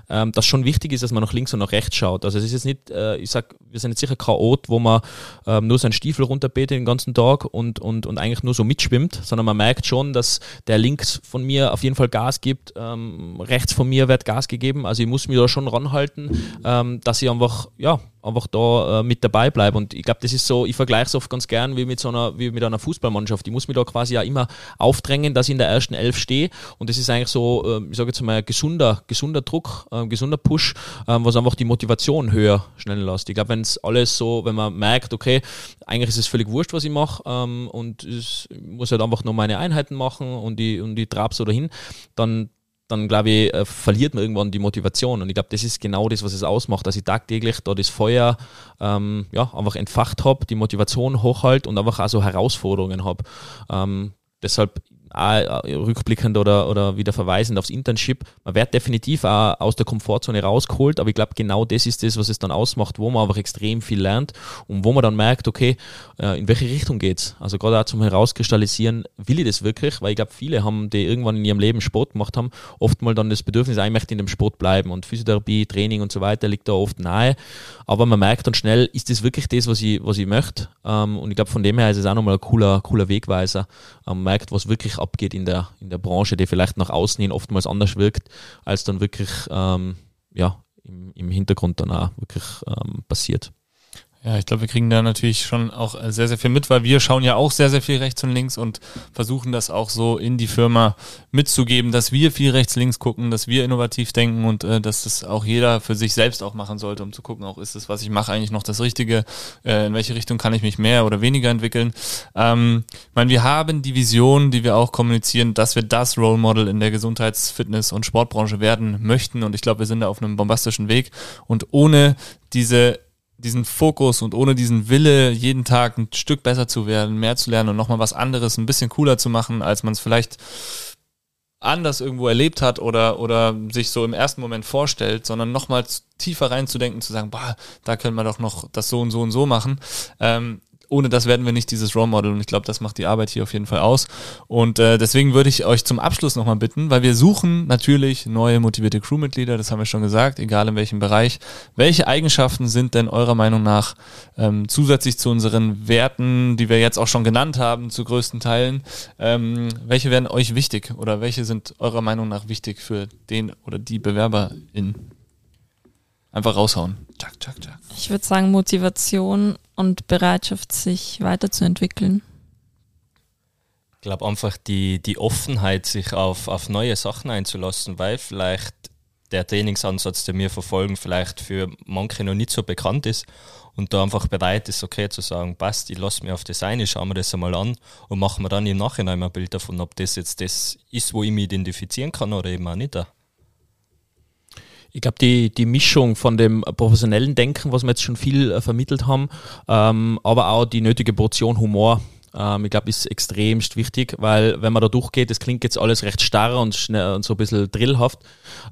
ähm, dass schon wichtig ist, dass man nach links und nach rechts schaut. Also es ist jetzt nicht, äh, ich sag, wir sind jetzt sicher kein Ort, wo man ähm, nur seinen Stiefel runterbetet den ganzen Tag und, und, und eigentlich nur so mitschwimmt, sondern man merkt schon, dass der links von mir auf jeden Fall Gas gibt, ähm, rechts von mir wird Gas gegeben. Also ich muss mich da schon ranhalten, ähm, dass ich einfach einfach, ja, einfach da äh, mit dabei bleibe. Und ich glaube, das ist so, ich vergleiche es oft ganz gern wie mit so einer, wie mit einer Fußballmannschaft. Ich muss mich da quasi ja immer aufdrängen, dass ich in der ersten Elf stehe. Und das ist eigentlich so, äh, ich sage jetzt mal, gesunder, gesunder Druck, äh, gesunder Push, äh, was einfach die Motivation höher schnellen lässt. Ich glaube, wenn es alles so, wenn man merkt, okay, eigentlich ist es völlig wurscht, was ich mache, ähm, und ich muss halt einfach nur meine Einheiten machen und die, und die trab so dahin, dann, dann glaube ich, äh, verliert man irgendwann die Motivation. Und ich glaube, das ist genau das, was es ausmacht, dass ich tagtäglich da das Feuer ähm, ja, einfach entfacht habe, die Motivation hochhalt und einfach auch so Herausforderungen habe. Ähm, deshalb rückblickend oder, oder wieder verweisend aufs Internship, man wird definitiv auch aus der Komfortzone rausgeholt, aber ich glaube, genau das ist das, was es dann ausmacht, wo man einfach extrem viel lernt und wo man dann merkt, okay, äh, in welche Richtung geht's? Also gerade auch zum Herauskristallisieren, will ich das wirklich? Weil ich glaube, viele haben, die irgendwann in ihrem Leben Sport gemacht haben, oft mal dann das Bedürfnis, ich möchte in dem Sport bleiben und Physiotherapie, Training und so weiter liegt da oft nahe, aber man merkt dann schnell, ist das wirklich das, was ich, was ich möchte? Ähm, und ich glaube, von dem her ist es auch nochmal ein cooler, cooler Wegweiser. Man merkt, was wirklich abgeht in der, in der Branche, die vielleicht nach außen hin oftmals anders wirkt, als dann wirklich ähm, ja, im, im Hintergrund dann auch wirklich ähm, passiert. Ja, ich glaube, wir kriegen da natürlich schon auch äh, sehr, sehr viel mit, weil wir schauen ja auch sehr, sehr viel rechts und links und versuchen das auch so in die Firma mitzugeben, dass wir viel rechts, links gucken, dass wir innovativ denken und äh, dass das auch jeder für sich selbst auch machen sollte, um zu gucken, auch ist das, was ich mache, eigentlich noch das Richtige, äh, in welche Richtung kann ich mich mehr oder weniger entwickeln. Ähm, ich meine, wir haben die Vision, die wir auch kommunizieren, dass wir das Role Model in der Gesundheits-, Fitness- und Sportbranche werden möchten und ich glaube, wir sind da auf einem bombastischen Weg und ohne diese diesen Fokus und ohne diesen Wille, jeden Tag ein Stück besser zu werden, mehr zu lernen und nochmal was anderes, ein bisschen cooler zu machen, als man es vielleicht anders irgendwo erlebt hat oder, oder sich so im ersten Moment vorstellt, sondern nochmal tiefer reinzudenken, zu sagen, boah, da können wir doch noch das so und so und so machen. Ähm, ohne das werden wir nicht dieses Role Model und ich glaube, das macht die Arbeit hier auf jeden Fall aus. Und äh, deswegen würde ich euch zum Abschluss nochmal bitten, weil wir suchen natürlich neue motivierte Crewmitglieder, das haben wir schon gesagt, egal in welchem Bereich. Welche Eigenschaften sind denn eurer Meinung nach ähm, zusätzlich zu unseren Werten, die wir jetzt auch schon genannt haben, zu größten Teilen, ähm, welche werden euch wichtig oder welche sind eurer Meinung nach wichtig für den oder die BewerberInnen? Einfach raushauen. Tschak, tschak, tschak. Ich würde sagen Motivation und Bereitschaft, sich weiterzuentwickeln. Ich glaube einfach die, die Offenheit, sich auf, auf neue Sachen einzulassen, weil vielleicht der Trainingsansatz, den wir verfolgen, vielleicht für manche noch nicht so bekannt ist und da einfach bereit ist, okay zu sagen, passt, ich lasse mich auf das ein, ich schaue mir das einmal an und mache mir dann im Nachhinein ein Bild davon, ob das jetzt das ist, wo ich mich identifizieren kann oder eben auch nicht. Ich glaube, die, die Mischung von dem professionellen Denken, was wir jetzt schon viel äh, vermittelt haben, ähm, aber auch die nötige Portion Humor ähm, ich glaube, ist extremst wichtig, weil wenn man da durchgeht, das klingt jetzt alles recht starr und, schnell, und so ein bisschen drillhaft,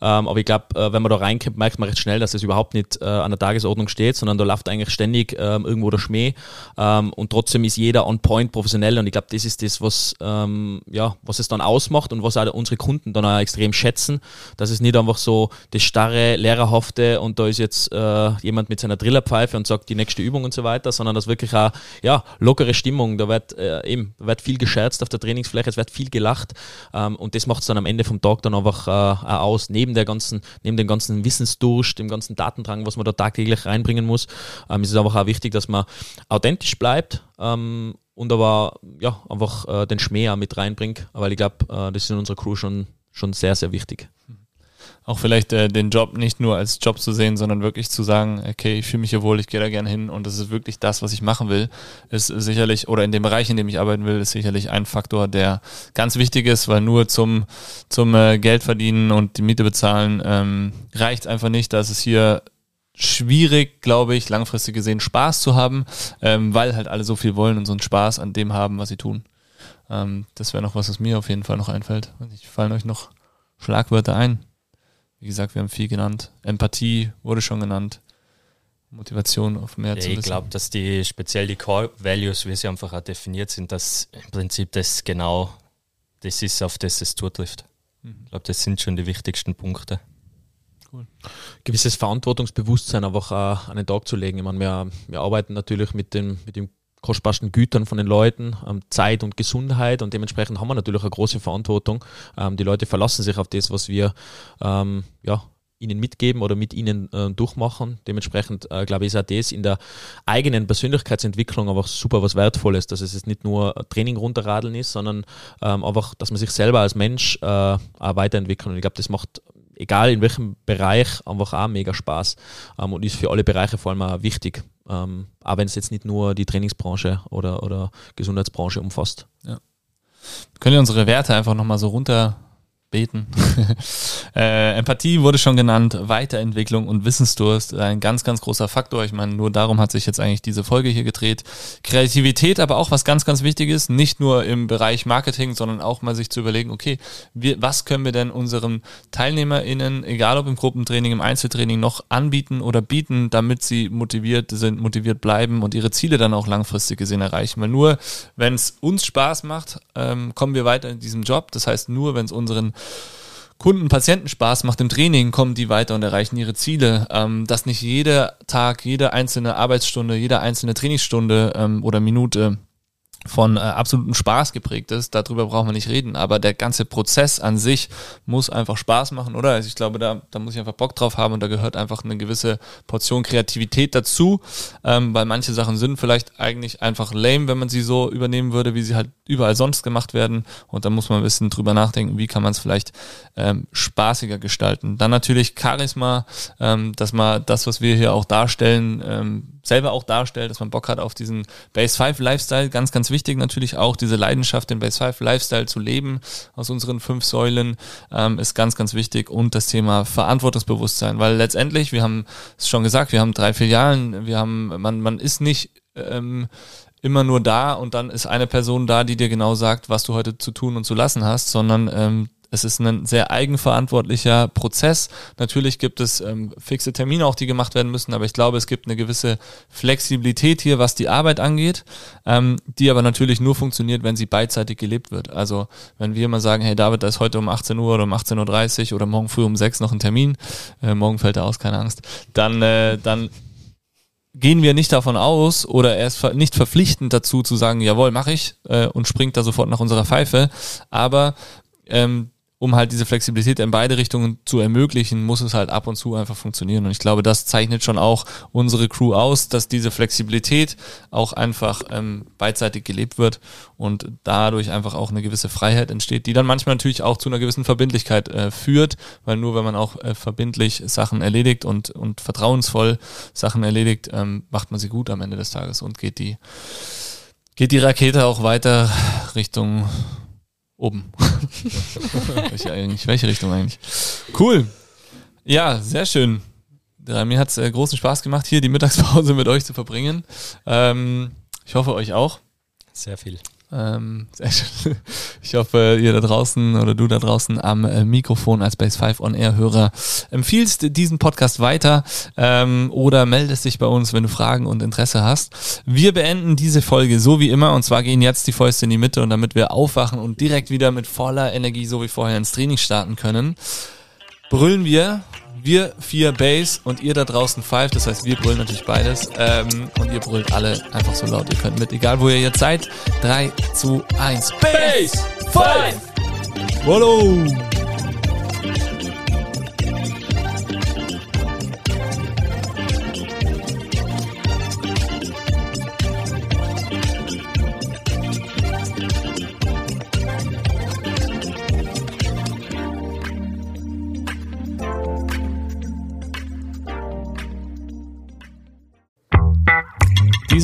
ähm, aber ich glaube, äh, wenn man da reinkommt, merkt man recht schnell, dass es das überhaupt nicht äh, an der Tagesordnung steht, sondern da läuft eigentlich ständig ähm, irgendwo der Schmäh. Ähm, und trotzdem ist jeder on point professionell und ich glaube, das ist das, was, ähm, ja, was es dann ausmacht und was auch unsere Kunden dann auch extrem schätzen, dass es nicht einfach so das starre, lehrerhafte und da ist jetzt äh, jemand mit seiner Drillerpfeife und sagt die nächste Übung und so weiter, sondern das wirklich auch, ja, lockere Stimmung, da wird äh, eben, wird viel gescherzt auf der Trainingsfläche, es wird viel gelacht ähm, und das macht es dann am Ende vom Tag dann einfach äh, aus, neben der ganzen, neben dem ganzen Wissensdurst, dem ganzen Datendrang, was man da tagtäglich reinbringen muss, ähm, ist es einfach auch wichtig, dass man authentisch bleibt ähm, und aber ja, einfach äh, den Schmäh auch mit reinbringt, weil ich glaube, äh, das ist in unserer Crew schon, schon sehr, sehr wichtig auch vielleicht äh, den Job nicht nur als Job zu sehen, sondern wirklich zu sagen, okay, ich fühle mich hier wohl, ich gehe da gerne hin und das ist wirklich das, was ich machen will, ist sicherlich, oder in dem Bereich, in dem ich arbeiten will, ist sicherlich ein Faktor, der ganz wichtig ist, weil nur zum, zum äh, Geld verdienen und die Miete bezahlen ähm, reicht einfach nicht. Da ist es hier schwierig, glaube ich, langfristig gesehen Spaß zu haben, ähm, weil halt alle so viel wollen und so einen Spaß an dem haben, was sie tun. Ähm, das wäre noch was, was mir auf jeden Fall noch einfällt. Fallen euch noch Schlagwörter ein? Wie gesagt, wir haben viel genannt. Empathie wurde schon genannt. Motivation auf mehr ja, zu wissen. Ich glaube, dass die speziell die Core Values, wie sie einfach auch definiert sind, dass im Prinzip das genau das ist, auf das es zutrifft. Mhm. Ich glaube, das sind schon die wichtigsten Punkte. Cool. Gewisses Verantwortungsbewusstsein einfach auch an den Tag zu legen. Ich meine, wir, wir arbeiten natürlich mit dem, mit dem kostbarsten Gütern von den Leuten, ähm, Zeit und Gesundheit und dementsprechend haben wir natürlich eine große Verantwortung. Ähm, die Leute verlassen sich auf das, was wir ähm, ja, ihnen mitgeben oder mit ihnen äh, durchmachen. Dementsprechend äh, glaube ich, ist auch das in der eigenen Persönlichkeitsentwicklung einfach super was Wertvolles, dass es jetzt nicht nur Training runterradeln ist, sondern ähm, einfach, dass man sich selber als Mensch äh, auch weiterentwickeln. Und ich glaube, das macht egal in welchem Bereich, einfach auch mega Spaß ähm, und ist für alle Bereiche vor allem auch wichtig. Ähm, auch wenn es jetzt nicht nur die Trainingsbranche oder, oder Gesundheitsbranche umfasst. Ja. Können wir unsere Werte einfach nochmal so runter beten. <laughs> äh, Empathie wurde schon genannt, Weiterentwicklung und Wissensdurst, ein ganz, ganz großer Faktor. Ich meine, nur darum hat sich jetzt eigentlich diese Folge hier gedreht. Kreativität, aber auch was ganz, ganz wichtig ist, nicht nur im Bereich Marketing, sondern auch mal sich zu überlegen, okay, wir, was können wir denn unseren TeilnehmerInnen, egal ob im Gruppentraining, im Einzeltraining, noch anbieten oder bieten, damit sie motiviert sind, motiviert bleiben und ihre Ziele dann auch langfristig gesehen erreichen. Weil nur, wenn es uns Spaß macht, ähm, kommen wir weiter in diesem Job. Das heißt, nur wenn es unseren Kunden, Patienten Spaß macht im Training, kommen die weiter und erreichen ihre Ziele. Ähm, dass nicht jeder Tag, jede einzelne Arbeitsstunde, jede einzelne Trainingsstunde ähm, oder Minute von äh, absolutem Spaß geprägt ist, darüber brauchen wir nicht reden, aber der ganze Prozess an sich muss einfach Spaß machen, oder? Also ich glaube, da, da muss ich einfach Bock drauf haben und da gehört einfach eine gewisse Portion Kreativität dazu, ähm, weil manche Sachen sind vielleicht eigentlich einfach lame, wenn man sie so übernehmen würde, wie sie halt überall sonst gemacht werden und da muss man ein bisschen drüber nachdenken, wie kann man es vielleicht ähm, spaßiger gestalten. Dann natürlich Charisma, ähm, dass man das, was wir hier auch darstellen, ähm, selber auch darstellt, dass man Bock hat auf diesen Base 5 Lifestyle. Ganz, ganz wichtig natürlich auch diese Leidenschaft, den Base 5 Lifestyle zu leben aus unseren fünf Säulen ähm, ist ganz, ganz wichtig. Und das Thema Verantwortungsbewusstsein, weil letztendlich, wir haben es schon gesagt, wir haben drei Filialen, wir haben, man, man ist nicht ähm, immer nur da und dann ist eine Person da, die dir genau sagt, was du heute zu tun und zu lassen hast, sondern ähm, es ist ein sehr eigenverantwortlicher Prozess. Natürlich gibt es ähm, fixe Termine auch, die gemacht werden müssen, aber ich glaube, es gibt eine gewisse Flexibilität hier, was die Arbeit angeht, ähm, die aber natürlich nur funktioniert, wenn sie beidseitig gelebt wird. Also wenn wir mal sagen, hey David, da ist heute um 18 Uhr oder um 18.30 Uhr oder morgen früh um 6 noch ein Termin, äh, morgen fällt er aus, keine Angst, dann, äh, dann gehen wir nicht davon aus oder er ist nicht verpflichtend dazu zu sagen, jawohl, mache ich äh, und springt da sofort nach unserer Pfeife. Aber ähm, um halt diese Flexibilität in beide Richtungen zu ermöglichen, muss es halt ab und zu einfach funktionieren. Und ich glaube, das zeichnet schon auch unsere Crew aus, dass diese Flexibilität auch einfach ähm, beidseitig gelebt wird und dadurch einfach auch eine gewisse Freiheit entsteht, die dann manchmal natürlich auch zu einer gewissen Verbindlichkeit äh, führt, weil nur wenn man auch äh, verbindlich Sachen erledigt und, und vertrauensvoll Sachen erledigt, ähm, macht man sie gut am Ende des Tages und geht die, geht die Rakete auch weiter Richtung Oben. <laughs> welche, eigentlich, welche Richtung eigentlich? Cool. Ja, sehr schön. Mir hat es äh, großen Spaß gemacht, hier die Mittagspause <laughs> mit euch zu verbringen. Ähm, ich hoffe, euch auch. Sehr viel. Ähm, <laughs> ich hoffe, ihr da draußen oder du da draußen am äh, Mikrofon als Base 5 On Air Hörer empfiehlst diesen Podcast weiter ähm, oder meldest dich bei uns, wenn du Fragen und Interesse hast. Wir beenden diese Folge so wie immer und zwar gehen jetzt die Fäuste in die Mitte und damit wir aufwachen und direkt wieder mit voller Energie so wie vorher ins Training starten können, brüllen wir wir vier Bass und ihr da draußen Five. Das heißt, wir brüllen natürlich beides. Ähm, und ihr brüllt alle einfach so laut ihr könnt mit. Egal wo ihr jetzt seid. 3, 2, 1. Bass! Five! Follow!